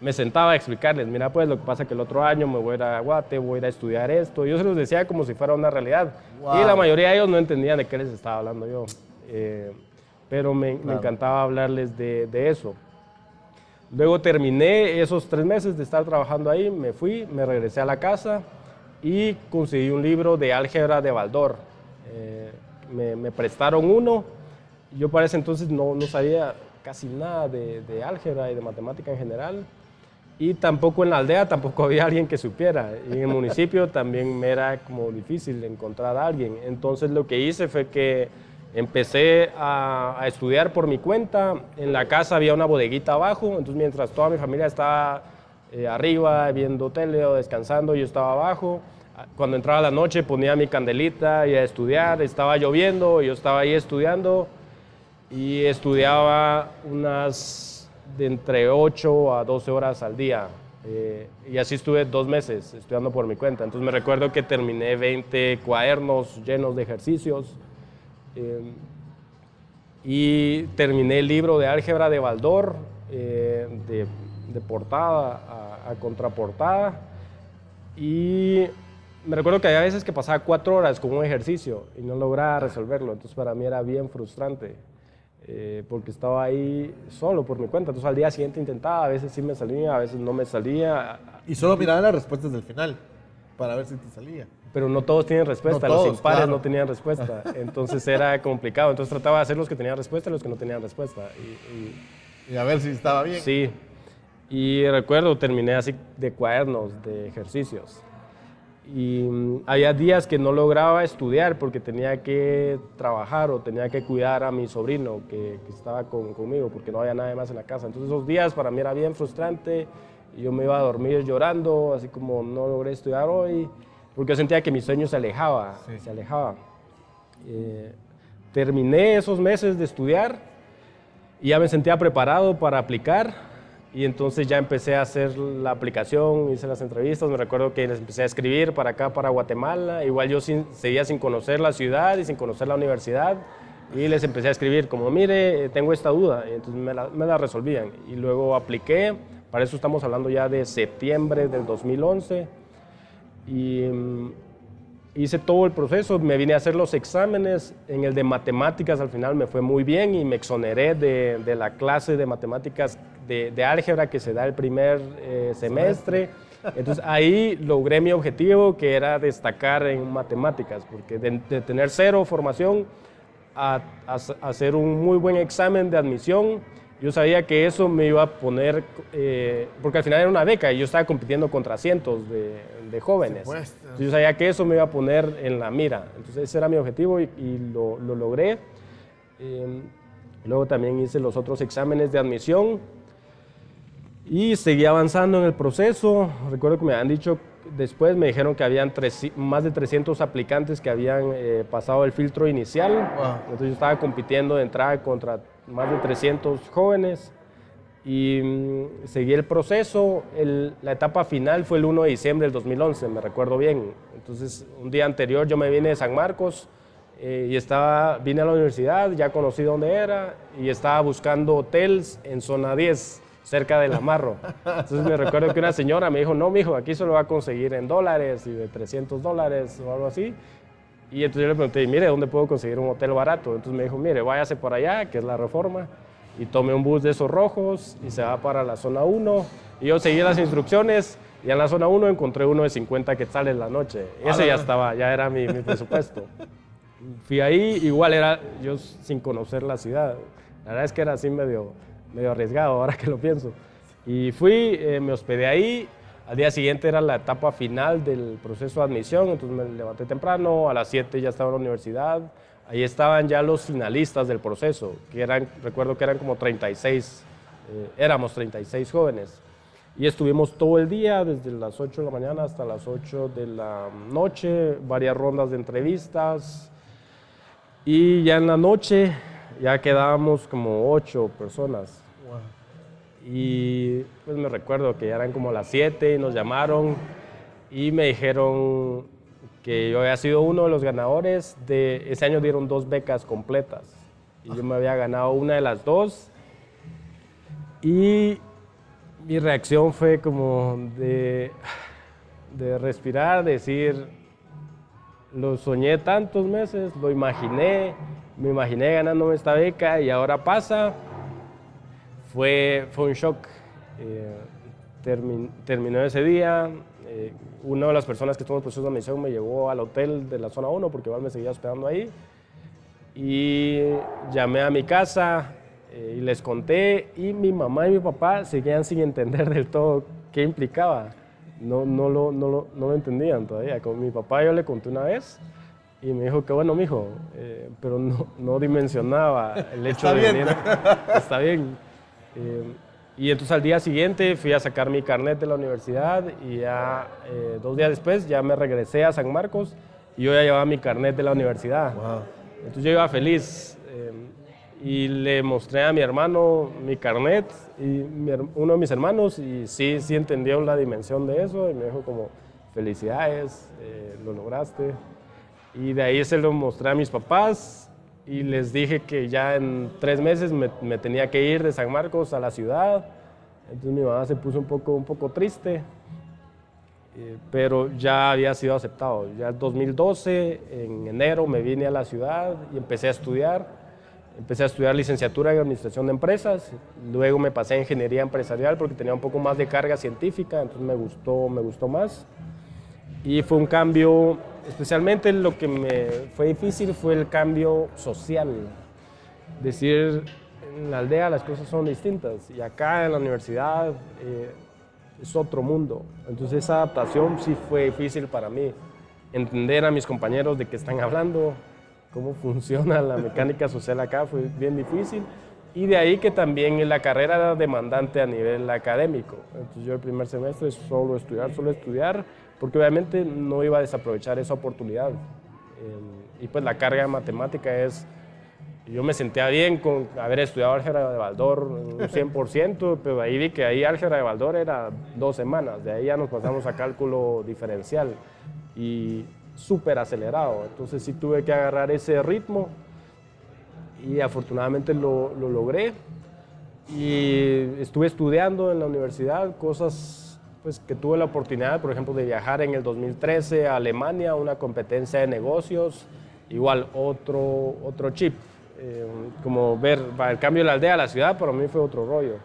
me sentaba a explicarles, mira, pues lo que pasa es que el otro año me voy a ir a Guate, voy a ir a estudiar esto. Yo se los decía como si fuera una realidad. Y la mayoría de ellos no entendían de qué les estaba hablando yo. Eh, pero me, encantaba hablarles de, de, eso. Luego terminé esos tres meses de estar trabajando ahí, me fui, me regresé a la casa y conseguí un libro de álgebra de Baldor. Eh, me, prestaron uno. Yo para ese entonces no, no sabía casi nada de, álgebra y de matemática en general. Y tampoco en la aldea tampoco había alguien que supiera. Y en el municipio también me era como difícil encontrar a alguien. Entonces lo que hice fue que empecé a, estudiar por mi cuenta. En la casa había una bodeguita abajo. Entonces mientras toda mi familia estaba eh, arriba viendo tele o descansando, yo estaba abajo cuando entraba la noche ponía mi candelita y a estudiar, estaba lloviendo, yo estaba ahí estudiando y estudiaba unas de entre 8 a 12 horas al día. Eh, y así estuve dos meses estudiando por mi cuenta. Entonces me recuerdo que terminé 20 cuadernos llenos de ejercicios eh, y terminé el libro de álgebra de Baldor eh, de, portada a, a contraportada y me recuerdo que había veces que pasaba cuatro horas con un ejercicio y no lograba resolverlo, entonces para mí era bien frustrante. Eh, porque estaba ahí solo por mi cuenta. Entonces al día siguiente intentaba, a veces sí me salía, a veces no me salía. Y solo miraba las respuestas del final para ver si te salía. Pero no todos tienen respuesta, los impares no tenían respuesta. Entonces era complicado. Entonces trataba de hacer los que tenían respuesta y los que no tenían respuesta. Y, y a ver si estaba bien. Sí. Y recuerdo, terminé así de cuadernos, de ejercicios y mm, había días que no lograba estudiar porque tenía que trabajar o tenía que cuidar a mi sobrino que, estaba conmigo porque no había nadie más en la casa. Entonces esos días para mí era bien frustrante y yo me iba a dormir llorando, así como no logré estudiar hoy, porque yo sentía que mi sueño se alejaba, se alejaba. Eh, terminé esos meses de estudiar y ya me sentía preparado para aplicar y entonces ya empecé a hacer la aplicación, hice las entrevistas, me recuerdo que les empecé a escribir para acá, para Guatemala, igual yo seguía sin conocer la ciudad y sin conocer la universidad, y les empecé a escribir como, mire, tengo esta duda, y entonces me la, me la resolvían. Y luego apliqué, para eso estamos hablando ya de septiembre del 2011, y, hice todo el proceso, me vine a hacer los exámenes, en el de matemáticas al final me fue muy bien y me exoneré de, de la clase de matemáticas de, de, álgebra que se da el primer eh, semestre. Entonces ahí logré mi objetivo que era destacar en matemáticas, porque de, de tener cero formación a, a, a, hacer un muy buen examen de admisión, yo sabía que eso me iba a poner, eh, porque al final era una beca y yo estaba compitiendo contra cientos de, de jóvenes. Entonces, yo sabía que eso me iba a poner en la mira. Entonces ese era mi objetivo y, y lo, lo, logré. Eh, luego también hice los otros exámenes de admisión y seguí avanzando en el proceso. Recuerdo que me han dicho, después me dijeron que habían tres, más de 300 aplicantes que habían eh, pasado el filtro inicial. Wow. Entonces yo estaba compitiendo de entrada contra más de 300 jóvenes y mmm, seguí el proceso. El, la etapa final fue el 1 de diciembre del 2011, me recuerdo bien. Entonces un día anterior yo me vine de San Marcos eh, y estaba, vine a la universidad, ya conocí dónde era y estaba buscando hoteles en zona 10 cerca del amarro. Entonces me recuerdo que una señora me dijo, no, mijo, aquí solo va a conseguir en dólares y de 300 dólares o algo así. Y entonces yo le pregunté, mire, ¿dónde puedo conseguir un hotel barato? Entonces me dijo, mire, váyase por allá, que es la reforma, y tome un bus de esos rojos y se va para la zona 1. Y yo seguí las instrucciones y en la zona 1 encontré uno de 50 quetzales la noche. Ese ya estaba, ya era mi, mi presupuesto. Fui ahí, igual era yo sin conocer la ciudad. La verdad es que era así medio medio arriesgado ahora que lo pienso. Y fui, eh, me hospedé ahí, al día siguiente era la etapa final del proceso de admisión, entonces me levanté temprano, a las 7 ya estaba en la universidad, ahí estaban ya los finalistas del proceso, que eran, recuerdo que eran como 36, eh, éramos 36 jóvenes. Y estuvimos todo el día, desde las 8 de la mañana hasta las 8 de la noche, varias rondas de entrevistas. Y ya en la noche ya quedábamos como ocho personas. Y pues me recuerdo que eran como las siete y nos llamaron y me dijeron que yo había sido uno de los ganadores. De, ese año dieron dos becas completas y yo me había ganado una de las dos. Y mi reacción fue como de, de respirar, decir, lo soñé tantos meses, lo imaginé, me imaginé ganándome esta beca y ahora pasa. Fue, fue un shock. Eh, termin, terminó ese día. Eh, una de las personas que estuvo en el proceso de admisión me llevó al hotel de la zona 1 porque igual me seguía hospedando ahí. Y llamé a mi casa eh, y les conté. Y mi mamá y mi papá seguían sin entender del todo qué implicaba. No, no, lo, no, lo, no lo entendían todavía. Con mi papá yo le conté una vez y me dijo que bueno, mijo, eh, pero no, no, dimensionaba el hecho Está de bien. venir. Está bien. Eh, y entonces al día siguiente fui a sacar mi carnet de la universidad y ya eh, dos días después ya me regresé a San Marcos y yo ya llevaba mi carnet de la universidad. Wow. Entonces yo iba feliz eh, y le mostré a mi hermano mi carnet y mi, uno de mis hermanos y sí, sí entendió la dimensión de eso y me dijo como felicidades, eh, lo lograste. Y de ahí se lo mostré a mis papás y les dije que ya en tres meses me, me, tenía que ir de San Marcos a la ciudad. Entonces mi mamá se puso un poco, un poco triste, eh, pero ya había sido aceptado. Ya en 2012, en enero, me vine a la ciudad y empecé a estudiar. Empecé a estudiar licenciatura en Administración de Empresas, luego me pasé a Ingeniería Empresarial porque tenía un poco más de carga científica, entonces me gustó, me gustó más. Y fue un cambio especialmente lo que me fue difícil fue el cambio social. Decir, en la aldea las cosas son distintas y acá en la universidad eh, es otro mundo. Entonces esa adaptación sí fue difícil para mí. Entender a mis compañeros de qué están hablando, cómo funciona la mecánica social acá fue bien difícil. Y de ahí que también la carrera era demandante a nivel académico. Entonces yo el primer semestre solo estudiar, solo estudiar, porque obviamente no iba a desaprovechar esa oportunidad. Eh, y pues la carga de matemática es, yo me sentía bien con haber estudiado álgebra de Baldor un 100%, pero ahí vi que ahí álgebra de Baldor era dos semanas, de ahí ya nos pasamos a cálculo diferencial y súper acelerado, entonces sí tuve que agarrar ese ritmo y afortunadamente lo, lo logré y estuve estudiando en la universidad cosas pues que tuve la oportunidad, por ejemplo, de viajar en el 2013 a Alemania una competencia de negocios, igual otro, otro chip. Eh, como ver el cambio de la aldea a la ciudad, para mí fue otro rollo.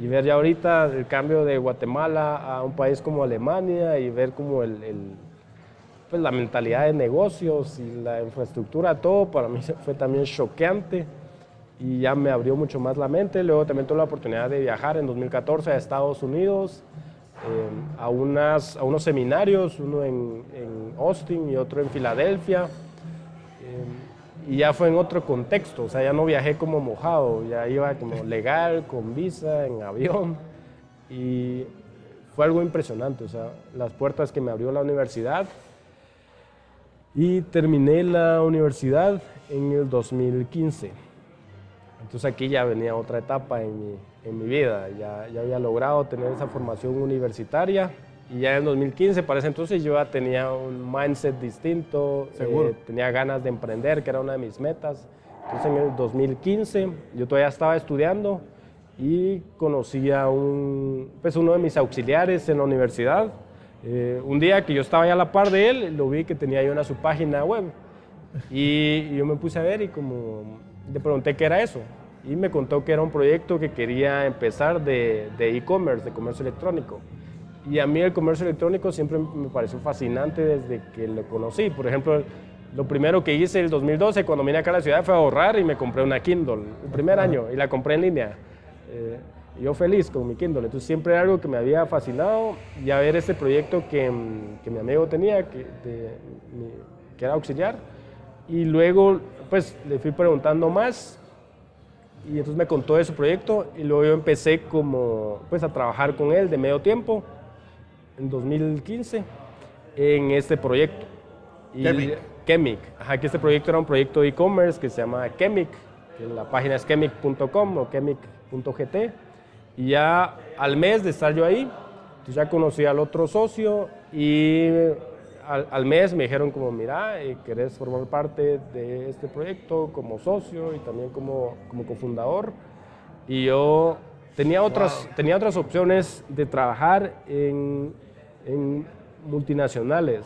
Y ver ya ahorita el cambio de Guatemala a un país como Alemania y ver como el, pues la mentalidad de negocios y la infraestructura, todo para mí fue también choqueante y ya me abrió mucho más la mente. Luego también tuve la oportunidad de viajar en 2014 a Estados Unidos eh, a, unas, a unos seminarios, uno en, en Austin y otro en Filadelfia. Eh, y ya fue en otro contexto, o sea, ya no viajé como mojado, ya iba como legal, con visa, en avión. Y fue algo impresionante, o sea, las puertas que me abrió la universidad. Y terminé la universidad en el 2015. Entonces aquí ya venía otra etapa en mi, en mi vida, ya, ya había logrado tener esa formación universitaria y ya en 2015, para ese entonces yo ya tenía un mindset distinto, eh, tenía ganas de emprender, que era una de mis metas. Entonces en el 2015 yo todavía estaba estudiando y conocí a un, pues uno de mis auxiliares en la universidad. Eh, un día que yo estaba ya a la par de él, lo vi que tenía ahí una su página web y, y yo me puse a ver y como le pregunté qué era eso y me contó que era un proyecto que quería empezar de e-commerce, de, comercio electrónico. Y a mí el comercio electrónico siempre me pareció fascinante desde que lo conocí. Por ejemplo, lo primero que hice el 2012 cuando vine acá a la ciudad fue ahorrar y me compré una Kindle, el primer año, y la compré en línea. Eh, yo feliz con mi Kindle. Entonces siempre era algo que me había fascinado y a ver este proyecto que, que mi amigo tenía, que, que era auxiliar. Y luego pues le fui preguntando más y entonces me contó de su proyecto y luego yo empecé como pues a trabajar con él de medio tiempo en 2015 en este proyecto. Chemic. Chemic. Ajá, que este proyecto era un proyecto de e-commerce que se llama Chemic, que la página es chemic.com o chemic.gt. Y ya al mes de estar yo ahí, pues ya conocí al otro socio y al, mes me dijeron como, mira, eh, ¿querés formar parte de este proyecto como socio y también como, como cofundador? Y yo tenía otras, tenía otras opciones de trabajar en, en multinacionales,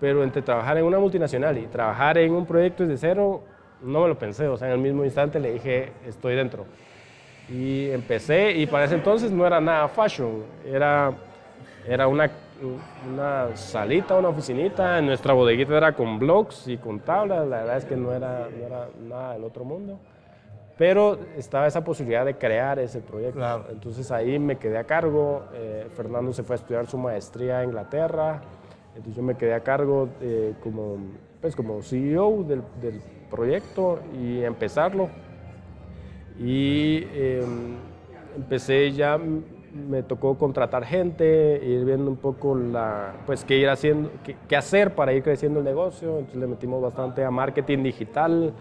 pero entre trabajar en una multinacional y trabajar en un proyecto desde cero, no me lo pensé, o sea, en el mismo instante le dije, estoy dentro. Y empecé, y para ese entonces no era nada fashion, era, era una una salita, una oficinita. Nuestra bodeguita era con blogs y con tablas. La verdad es que no era, no era nada del otro mundo. Pero estaba esa posibilidad de crear ese proyecto. Entonces ahí me quedé a cargo. Eh, Fernando se fue a estudiar su maestría a Inglaterra. Entonces yo me quedé a cargo eh, como, pues como CEO del, del, proyecto y empezarlo. Y em, empecé ya me tocó contratar gente, ir viendo un poco la, pues qué ir haciendo, qué, hacer para ir creciendo el negocio. Entonces le metimos bastante a marketing digital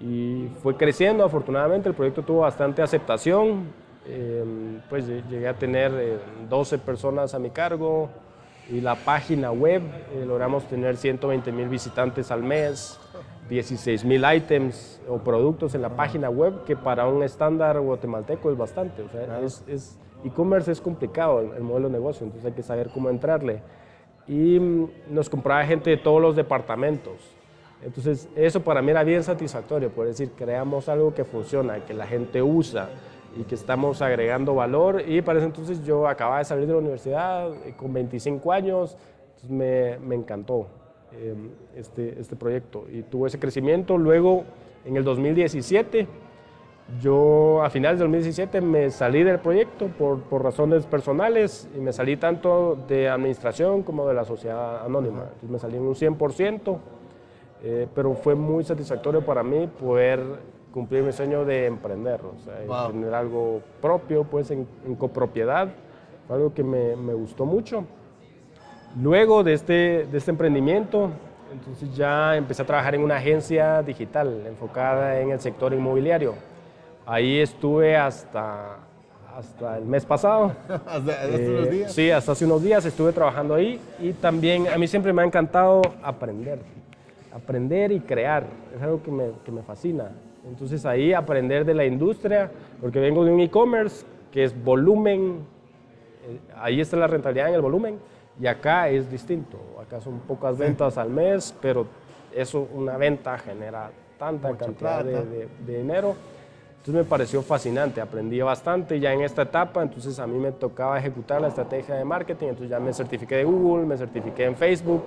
y fue creciendo. Afortunadamente el proyecto tuvo bastante aceptación. Em, pues llegué a tener 12 eh, personas a mi cargo y la página web eh, logramos tener 120 mil visitantes al mes. 16 mil items o productos en la página web, que para un estándar guatemalteco es bastante. O sea, es e-commerce es complicado el, modelo de negocio, entonces hay que saber cómo entrarle. Y mm, nos compraba gente de todos los departamentos. Entonces, eso para mí era bien satisfactorio, por decir, creamos algo que funciona, que la gente usa y que estamos agregando valor. Y para eso entonces yo acababa de salir de la universidad eh, con 25 años, entonces me, me encantó eh, este, este proyecto y tuvo ese crecimiento. Luego, en el 2017, yo a finales del 2017 me salí del proyecto por, por, razones personales y me salí tanto de administración como de la sociedad anónima. Entonces me salí en un 100%, eh, pero fue muy satisfactorio para mí poder cumplir mi sueño de emprender, o sea, tener algo propio, pues en, copropiedad, fue algo que me, me, gustó mucho. Luego de este, de este emprendimiento, entonces ya empecé a trabajar en una agencia digital enfocada en el sector inmobiliario Ahí estuve hasta, hasta el mes pasado. ¿Hasta, unos eh, días? Sí, hasta hace unos días estuve trabajando ahí y también a mí siempre me ha encantado aprender, aprender y crear, es algo que me, que me fascina. Entonces ahí aprender de la industria, porque vengo de un e-commerce que es volumen, eh, ahí está la rentabilidad en el volumen y acá es distinto. Acá son pocas ventas al mes, pero eso, una venta genera tanta cantidad de, de, dinero. Entonces me pareció fascinante, aprendí bastante ya en esta etapa, entonces a mí me tocaba ejecutar la estrategia de marketing, entonces ya me certifiqué de Google, me certifiqué en Facebook,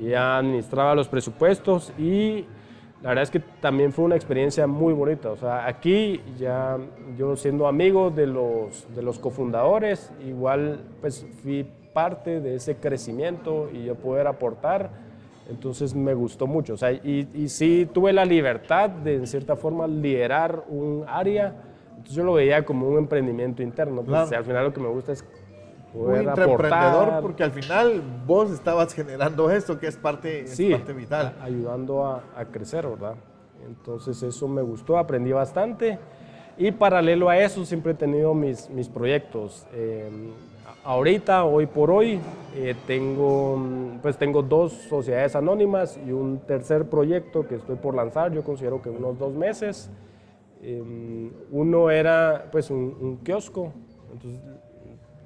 ya administraba los presupuestos y la verdad es que también fue una experiencia muy bonita. O sea, aquí ya yo siendo amigo de los, de los cofundadores, igual pues fui parte de ese crecimiento y yo poder aportar. Entonces me gustó mucho. O sea, y, y sí tuve la libertad de, en cierta forma, liderar un área. Entonces yo lo veía como un emprendimiento interno. Pues, al final lo que me gusta es un emprendedor porque al final vos estabas generando esto que es parte, sí, parte vital. ayudando a, a, crecer, ¿verdad? Entonces eso me gustó, aprendí bastante y paralelo a eso siempre he tenido mis, mis proyectos. Eh, ahorita, hoy por hoy, eh, tengo, pues tengo dos sociedades anónimas y un tercer proyecto que estoy por lanzar, yo considero que unos dos meses. Eh, uno era pues un, un kiosco, entonces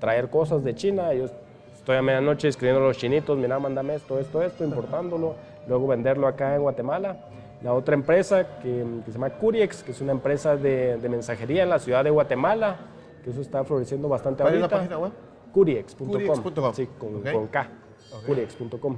traer cosas de China. Yo estoy a medianoche escribiendo a los chinitos, mira, mándame esto, esto, esto, importándolo, luego venderlo acá en Guatemala. La otra empresa que, se llama Curiex, que es una empresa de, mensajería en la ciudad de Guatemala, que eso está floreciendo bastante ¿Cuál ahorita. es la página web? Curiex.com. Sí, con, con K. Curiex.com.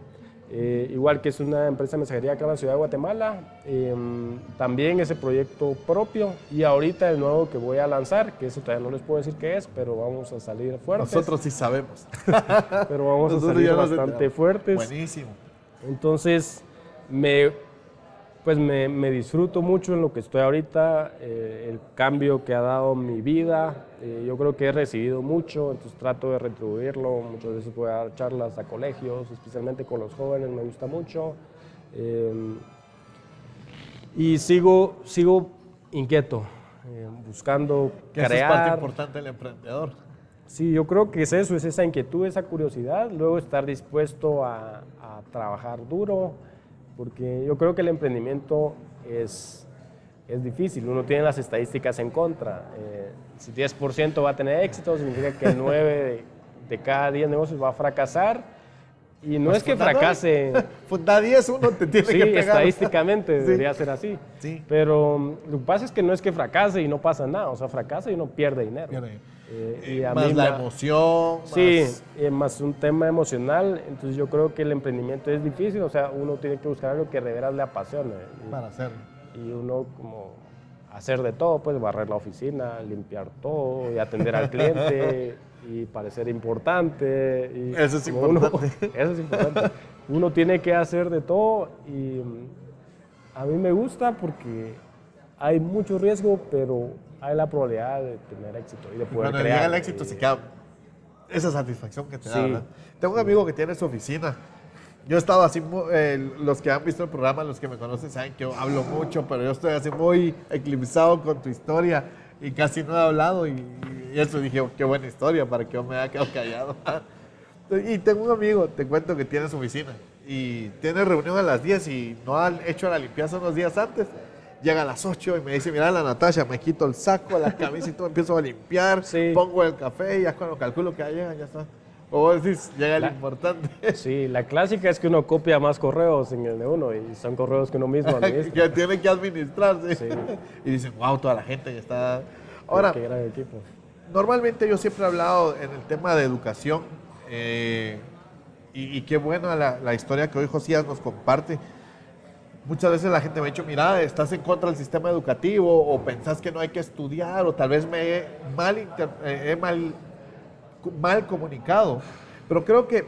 Eh, igual que es una empresa de mensajería acá en la ciudad de Guatemala, em, también ese proyecto propio y ahorita el nuevo que voy a lanzar, que eso todavía no les puedo decir qué es, pero vamos a salir fuertes. Nosotros sí sabemos. pero vamos a salir bastante fuertes. Buenísimo. Entonces, me pues me, me, disfruto mucho en lo que estoy ahorita, eh, el cambio que ha dado mi vida. Eh, yo creo que he recibido mucho, entonces trato de retribuirlo. Muchas veces voy a dar charlas a colegios, especialmente con los jóvenes, me gusta mucho. Eh, y sigo, sigo inquieto, buscando que crear. es parte importante del emprendedor. Sí, yo creo que es eso, es esa inquietud, esa curiosidad, luego estar dispuesto a, a trabajar duro porque yo creo que el emprendimiento es, es difícil, uno tiene las estadísticas en contra. Eh, si 10% va a tener éxito, significa que 9 de, cada 10 negocios va a fracasar. Y no pues es que fracase. Funda 10, uno te tiene sí, que pegar. estadísticamente debería ser así. Sí. Pero mm, lo que pasa es que no es que fracase y no pasa nada. O sea, fracasa y uno pierde dinero. Pierde. Eh, y más la emoción. Sí, más... Eh, más un tema emocional. Entonces yo creo que el emprendimiento es difícil, o sea, uno tiene que buscar algo que de veras le apasione. Para hacerlo. Y uno como hacer de todo, pues barrer la oficina, limpiar todo y atender al cliente y parecer importante. Y eso es importante. Uno, eso es importante. Uno tiene que hacer de todo y mm, a mí me gusta porque hay mucho riesgo, pero hay la probabilidad de tener éxito y de poder Cuando crear. llega el éxito, se queda esa satisfacción que te da. ¿verdad? Tengo un amigo que tiene su oficina. Yo he estado así, eh, los que han visto el programa, los que me conocen saben que yo hablo mucho, pero yo estoy así muy eclipsado con tu historia y casi no he hablado y, y eso dije, oh, qué buena historia para que yo me haya quedado callado. y tengo un amigo, te cuento que tiene su oficina y tiene reunión a las 10 y no ha hecho la limpieza unos días antes llega a las 8 y me dice, mira la Natasha, me quito el saco, la camisa y todo, empiezo a limpiar, pongo el café y ya cuando calculo que ya llega, ya está. O vos decís, llega lo importante. Sí, la clásica es que uno copia más correos en el de uno y son correos que uno mismo administra. que tiene que administrarse. Sí. y dicen, wow, toda la gente ya está... Ahora, Qué gran equipo. Normalmente yo siempre he hablado en el tema de educación eh, y, qué buena la, historia que hoy Josías nos comparte Muchas veces la gente me ha dicho, mira, estás en contra del sistema educativo o pensás que no hay que estudiar o tal vez me he mal, eh, mal, mal comunicado. Pero creo que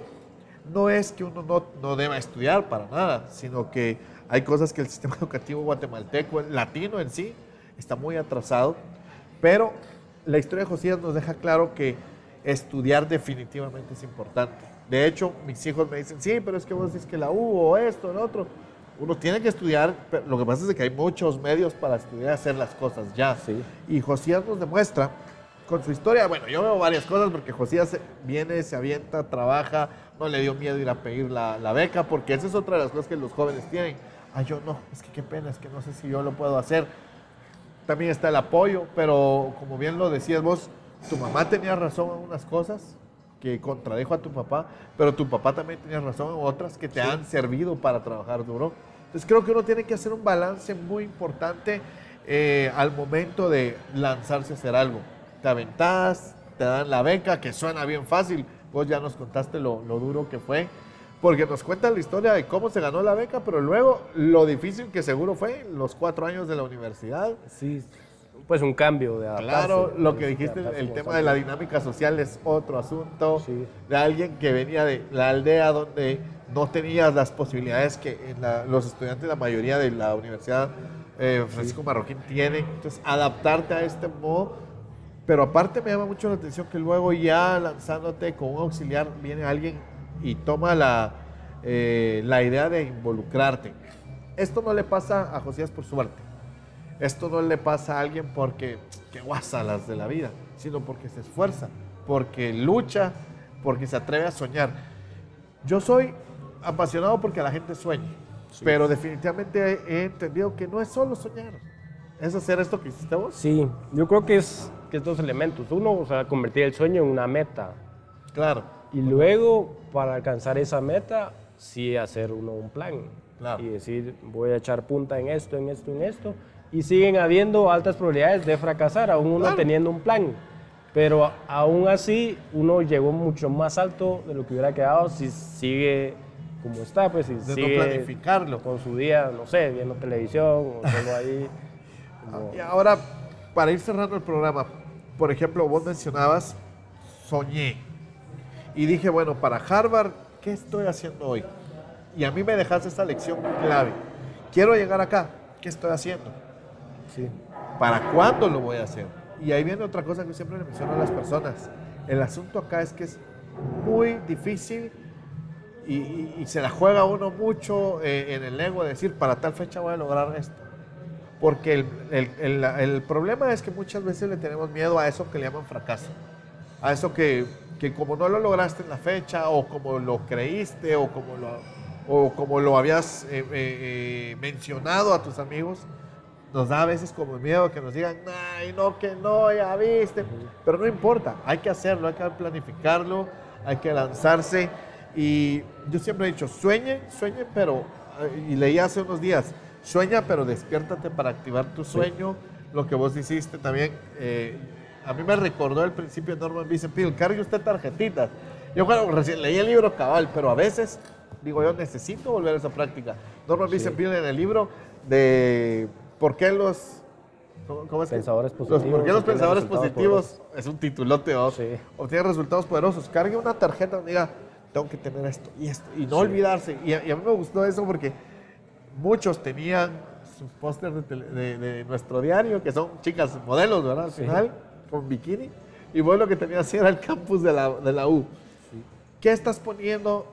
no es que uno no, no, deba estudiar para nada, sino que hay cosas que el sistema educativo guatemalteco, el latino en sí, está muy atrasado. Pero la historia de Josías nos deja claro que estudiar definitivamente es importante. De hecho, mis hijos me dicen, sí, pero es que vos decís que la U o esto, lo otro uno tiene que estudiar, pero lo que pasa es que hay muchos medios para estudiar hacer las cosas ya. Sí. Y Josías nos demuestra con su historia, bueno, yo veo varias cosas porque Josías viene, se avienta, trabaja, no le dio miedo ir a pedir la, la, beca, porque esa es otra de las cosas que los jóvenes tienen. Ay, yo no, es que qué pena, es que no sé si yo lo puedo hacer. También está el apoyo, pero como bien lo decías vos, tu mamá tenía razón en unas cosas que contradijo a tu papá, pero tu papá también tenía razón en otras que te han servido para trabajar duro. Entonces creo que uno tiene que hacer un balance muy importante eh, al momento de lanzarse a hacer algo. Te aventás, te dan la beca, que suena bien fácil. Vos ya nos contaste lo, lo duro que fue, porque nos cuenta la historia de cómo se ganó la beca, pero luego lo difícil que seguro fue los cuatro años de la universidad. Sí, pues un cambio de adaptarse. Claro, lo que Sí, dijiste, el tema de la dinámica social es otro asunto. Sí. De alguien que venía de la aldea donde no tenías las posibilidades que en la- los estudiantes, la mayoría de la Universidad eh, Francisco Marroquín tienen. Entonces, adaptarte a este modo. Pero aparte me llama mucho la atención que luego ya lanzándote con un auxiliar viene alguien y toma la, eh, la idea de involucrarte. Esto no le pasa a Josías por suerte. Esto no le pasa a alguien porque que guasa las de la vida, sino porque se esfuerza, porque lucha, porque se atreve a soñar. Yo soy apasionado porque la gente sueñe, pero definitivamente he, he entendido que no es solo soñar, es hacer esto que hiciste vos. Sí, yo creo que es, que es dos elementos. Uno, o sea, convertir el sueño en una meta. Claro, Y luego, para alcanzar esa meta, sí hacer uno un plan. Claro. Y decir, voy a echar punta en esto, en esto, en esto. Y siguen habiendo altas probabilidades de fracasar, aún uno Claro. teniendo un plan. Pero aún así, uno llegó mucho más alto de lo que hubiera quedado si sigue como está, pues si de sigue no planificarlo. con su día, no sé, viendo televisión o solo ahí. como- Y ahora, para ir cerrando el programa, por ejemplo, vos mencionabas, soñé. Y dije, bueno, para Harvard, ¿qué estoy haciendo hoy? Y a mí me dejaste esta lección clave. Quiero llegar acá, ¿qué estoy haciendo? sí. ¿Para cuándo lo voy a hacer? Y ahí viene otra cosa que siempre le menciono a las personas. El asunto acá es que es muy difícil y, y- y se la juega uno mucho eh, en el ego de decir, para tal fecha voy a lograr esto. Porque el, el- el- el problema es que muchas veces le tenemos miedo a eso que le llaman fracaso. A eso que, que como no lo lograste en la fecha o como lo creíste o como lo, o como lo habías eh, eh, eh, mencionado a tus amigos, nos da a veces como miedo que nos digan, ay, no, que no, ya viste. Pero no importa, hay que hacerlo, hay que planificarlo, hay que lanzarse. Y yo siempre he dicho, sueñe, sueñe, pero, eh, y leí hace unos días, sueña, pero despiértate para activar tu sueño. Lo que vos hiciste también, eh, a mí me recordó el principio de Norman Vincent Peale, cargue usted tarjetitas. Yo cuando recién leí el libro cabal, pero a veces digo yo necesito volver a esa práctica. Norman Vincent Peale en el libro de por qué los ¿cómo, es que- Pensadores los- positivos ¿Por qué los pensadores positivos es un titulote ¿no? Sí. obtienen resultados poderosos? Cargue una tarjeta donde diga tengo que tener esto y esto y no olvidarse. Y a, y a mí me gustó eso porque muchos tenían sus pósters de, tele- de- de nuestro diario, que son chicas modelos, ¿verdad? Al Sí. Con bikini. Y vos lo que tenías era el campus de la, de la U. ¿Qué estás poniendo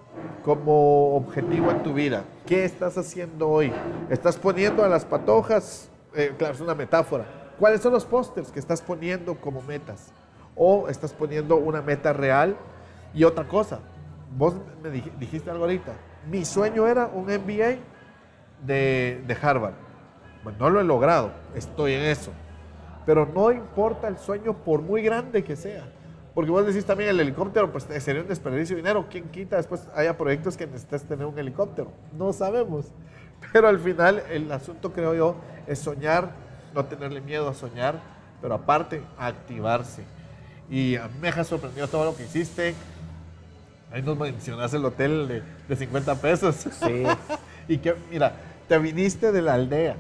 como objetivo en tu vida? ¿Qué estás haciendo hoy? ¿Estás poniendo a las patojas? eh, claro, es una metáfora. ¿Cuáles son los pósters que estás poniendo como metas? ¿O estás poniendo una meta real? Y otra cosa, vos me dij- dijiste algo ahorita. Mi sueño era un MBA de, de Harvard. Bueno, no lo he logrado, estoy en eso. Pero no importa el sueño por muy grande que sea. Porque vos decís también el helicóptero, pues eh, sería un desperdicio de dinero. ¿Quién quita después haya proyectos que necesitas tener un helicóptero? No sabemos. Pero al final el asunto creo yo es soñar, no tenerle miedo a soñar, pero aparte activarse. Y me deja sorprendido todo lo que hiciste. Ahí nos mencionaste el hotel de, de 50 pesos. Sí. y que, mira, te viniste de la aldea.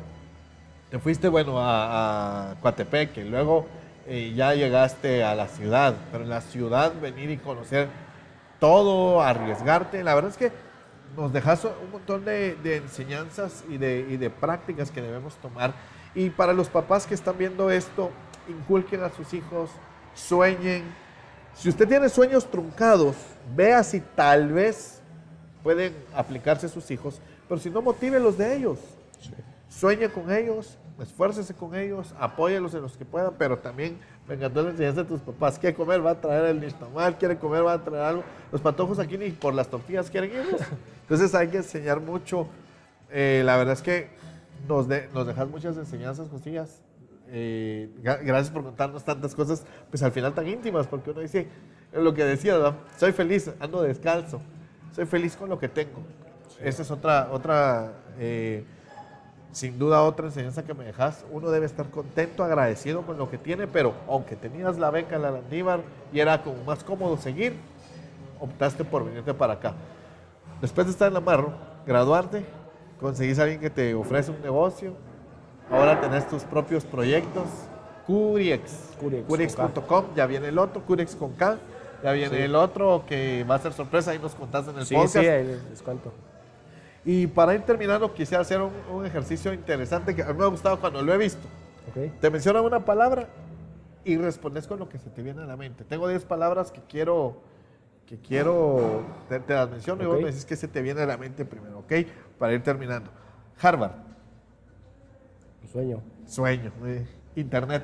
Te fuiste, bueno, a, a Coatepeque, luego eh, ya llegaste a la ciudad, pero en la ciudad venir y conocer todo, arriesgarte, la verdad es que nos dejas un montón de, de enseñanzas y de, y de prácticas que debemos tomar. Y para los papás que están viendo esto, inculquen a sus hijos, sueñen. Si usted tiene sueños truncados, vea si tal vez pueden aplicarse a sus hijos, pero si no, motívelos de ellos. Sueñe con ellos, esfuércese con ellos, apóyelos en los que puedan, pero también me encantó la enseñanza de tus papás. ¿Quiere comer? Va a traer el nixtamal, quiere comer, va a traer algo. Los patojos aquí ni por las tortillas quieren irnos. Entonces hay que enseñar mucho. Eh, la verdad es que nos, de- nos dejas muchas enseñanzas, Josías. Eh, gra- gracias por contarnos tantas cosas, pues al final tan íntimas, porque uno dice, lo que decía, ¿verdad? soy feliz, ando descalzo, soy feliz con lo que tengo. Esa es otra, otra eh, sin duda otra enseñanza que me dejas. Uno debe estar contento, agradecido con lo que tiene, pero aunque tenías la beca en la Landívar y era como más cómodo seguir, optaste por venirte para acá. Después de estar en la Marro, graduarte, conseguís a alguien que te ofrece un negocio, ahora tenés tus propios proyectos, Curiex, Curiex.com, ya viene el otro, Curiex con K, ya viene el otro que va a ser sorpresa, ahí nos contaste en el sí, podcast. Sí, ahí les cuento. Y para ir terminando, quisiera hacer un, ejercicio interesante que a mí me ha gustado cuando lo he visto. Te menciona una palabra y respondes con lo que se te viene a la mente. Tengo 10 palabras que quiero, que quiero, te, las menciono y vos me decís que se te viene a la mente primero, ¿ok? Para ir terminando. Harvard. Sueño. Sueño. Internet.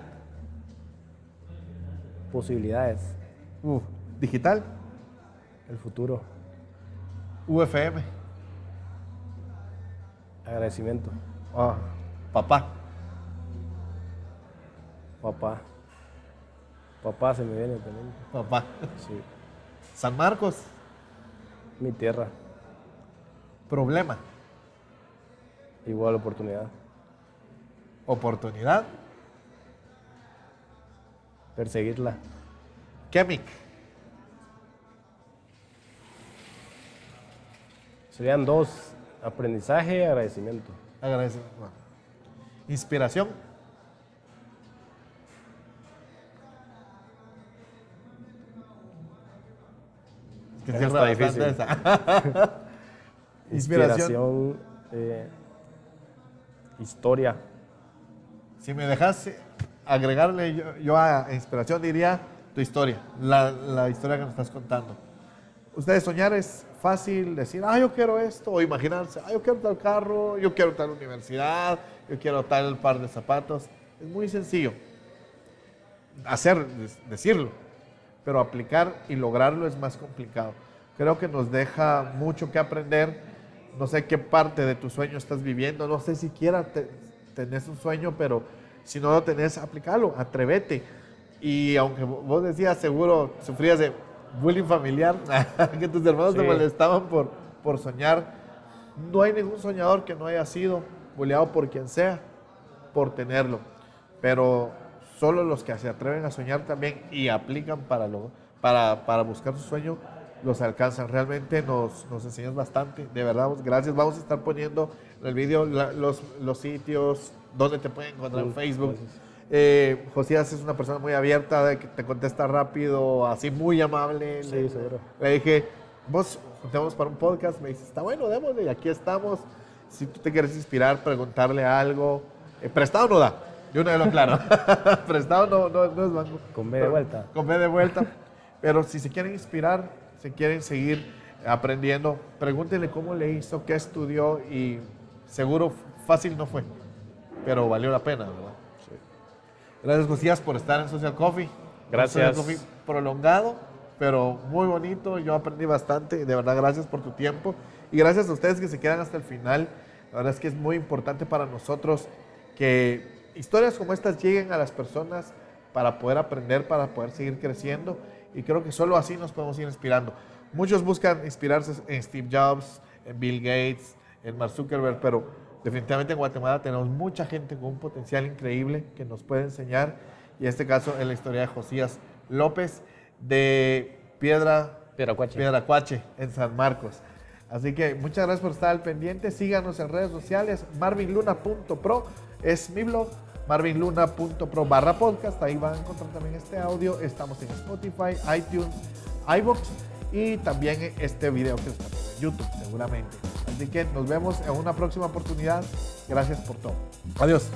Posibilidades. Digital. El futuro. UFM. Agradecimiento. Ah, papá. Papá. Papá se me viene también. Papá. Sí. San Marcos. Mi tierra. Problema. Igual oportunidad. Oportunidad. Perseguirla. Chemic. Serían dos Aprendizaje, agradecimiento. Agradecimiento. Inspiración. que está difícil. Inspiración. Eh, historia. Si me dejas agregarle yo, a inspiración, diría tu historia, la, la historia que nos estás contando. Ustedes soñar es fácil decir, ah, yo quiero esto, o imaginarse, ah, yo quiero tal carro, yo quiero tal universidad, yo quiero tal par de zapatos. Es muy sencillo hacer, decirlo, pero aplicar y lograrlo es más complicado. Creo que nos deja mucho que aprender. No sé qué parte de tu sueño estás viviendo, no sé siquiera te, tenés un sueño, pero si no lo tenés, aplícalo, atrévete. Y aunque vos decías, seguro sufrías de bullying familiar, que tus hermanos te molestaban por, por soñar. No hay ningún soñador que no haya sido bulleado por quien sea por tenerlo. Pero solo los que se atreven a soñar también y aplican para, lo, para, para buscar su sueño, los alcanzan. Realmente nos, nos enseñas bastante. De verdad, gracias. Vamos a estar poniendo en el video los, los sitios, donde te pueden encontrar en Facebook. Eh, Josías es una persona muy abierta, que te contesta rápido, así muy amable. Sí, le, seguro. Le dije, vos juntamos para un podcast, me dice, está bueno, démosle, y aquí estamos. Si tú te quieres inspirar, preguntarle algo. Eh, prestado no da, yo no lo claro. prestado no, no, no, es banco. Con B de vuelta. Con B de vuelta. Pero si se quieren inspirar, si quieren seguir aprendiendo, pregúntenle cómo le hizo, qué estudió y seguro fácil no fue, pero valió la pena, ¿verdad? Gracias, Josías, por estar en Social Coffee. Gracias. Social Coffee prolongado, pero muy bonito. Yo aprendí bastante. De verdad, gracias por tu tiempo. Y gracias a ustedes que se quedan hasta el final. La verdad es que es muy importante para nosotros que historias como estas lleguen a las personas para poder aprender, para poder seguir creciendo. Y creo que solo así nos podemos ir inspirando. Muchos buscan inspirarse en Steve Jobs, en Bill Gates, en Mark Zuckerberg, pero definitivamente en Guatemala tenemos mucha gente con un potencial increíble que nos puede enseñar. Y en este caso es la historia de Josías López de Piedra Cuache en San Marcos. Así que muchas gracias por estar al pendiente. Síganos en redes sociales. marvinluna.pro es mi blog. marvinluna.pro barra podcast. Ahí van a encontrar también este audio. Estamos en Spotify, iTunes, iBox y también este video que está en YouTube seguramente. Así que nos vemos en una próxima oportunidad. Gracias por todo. Adiós.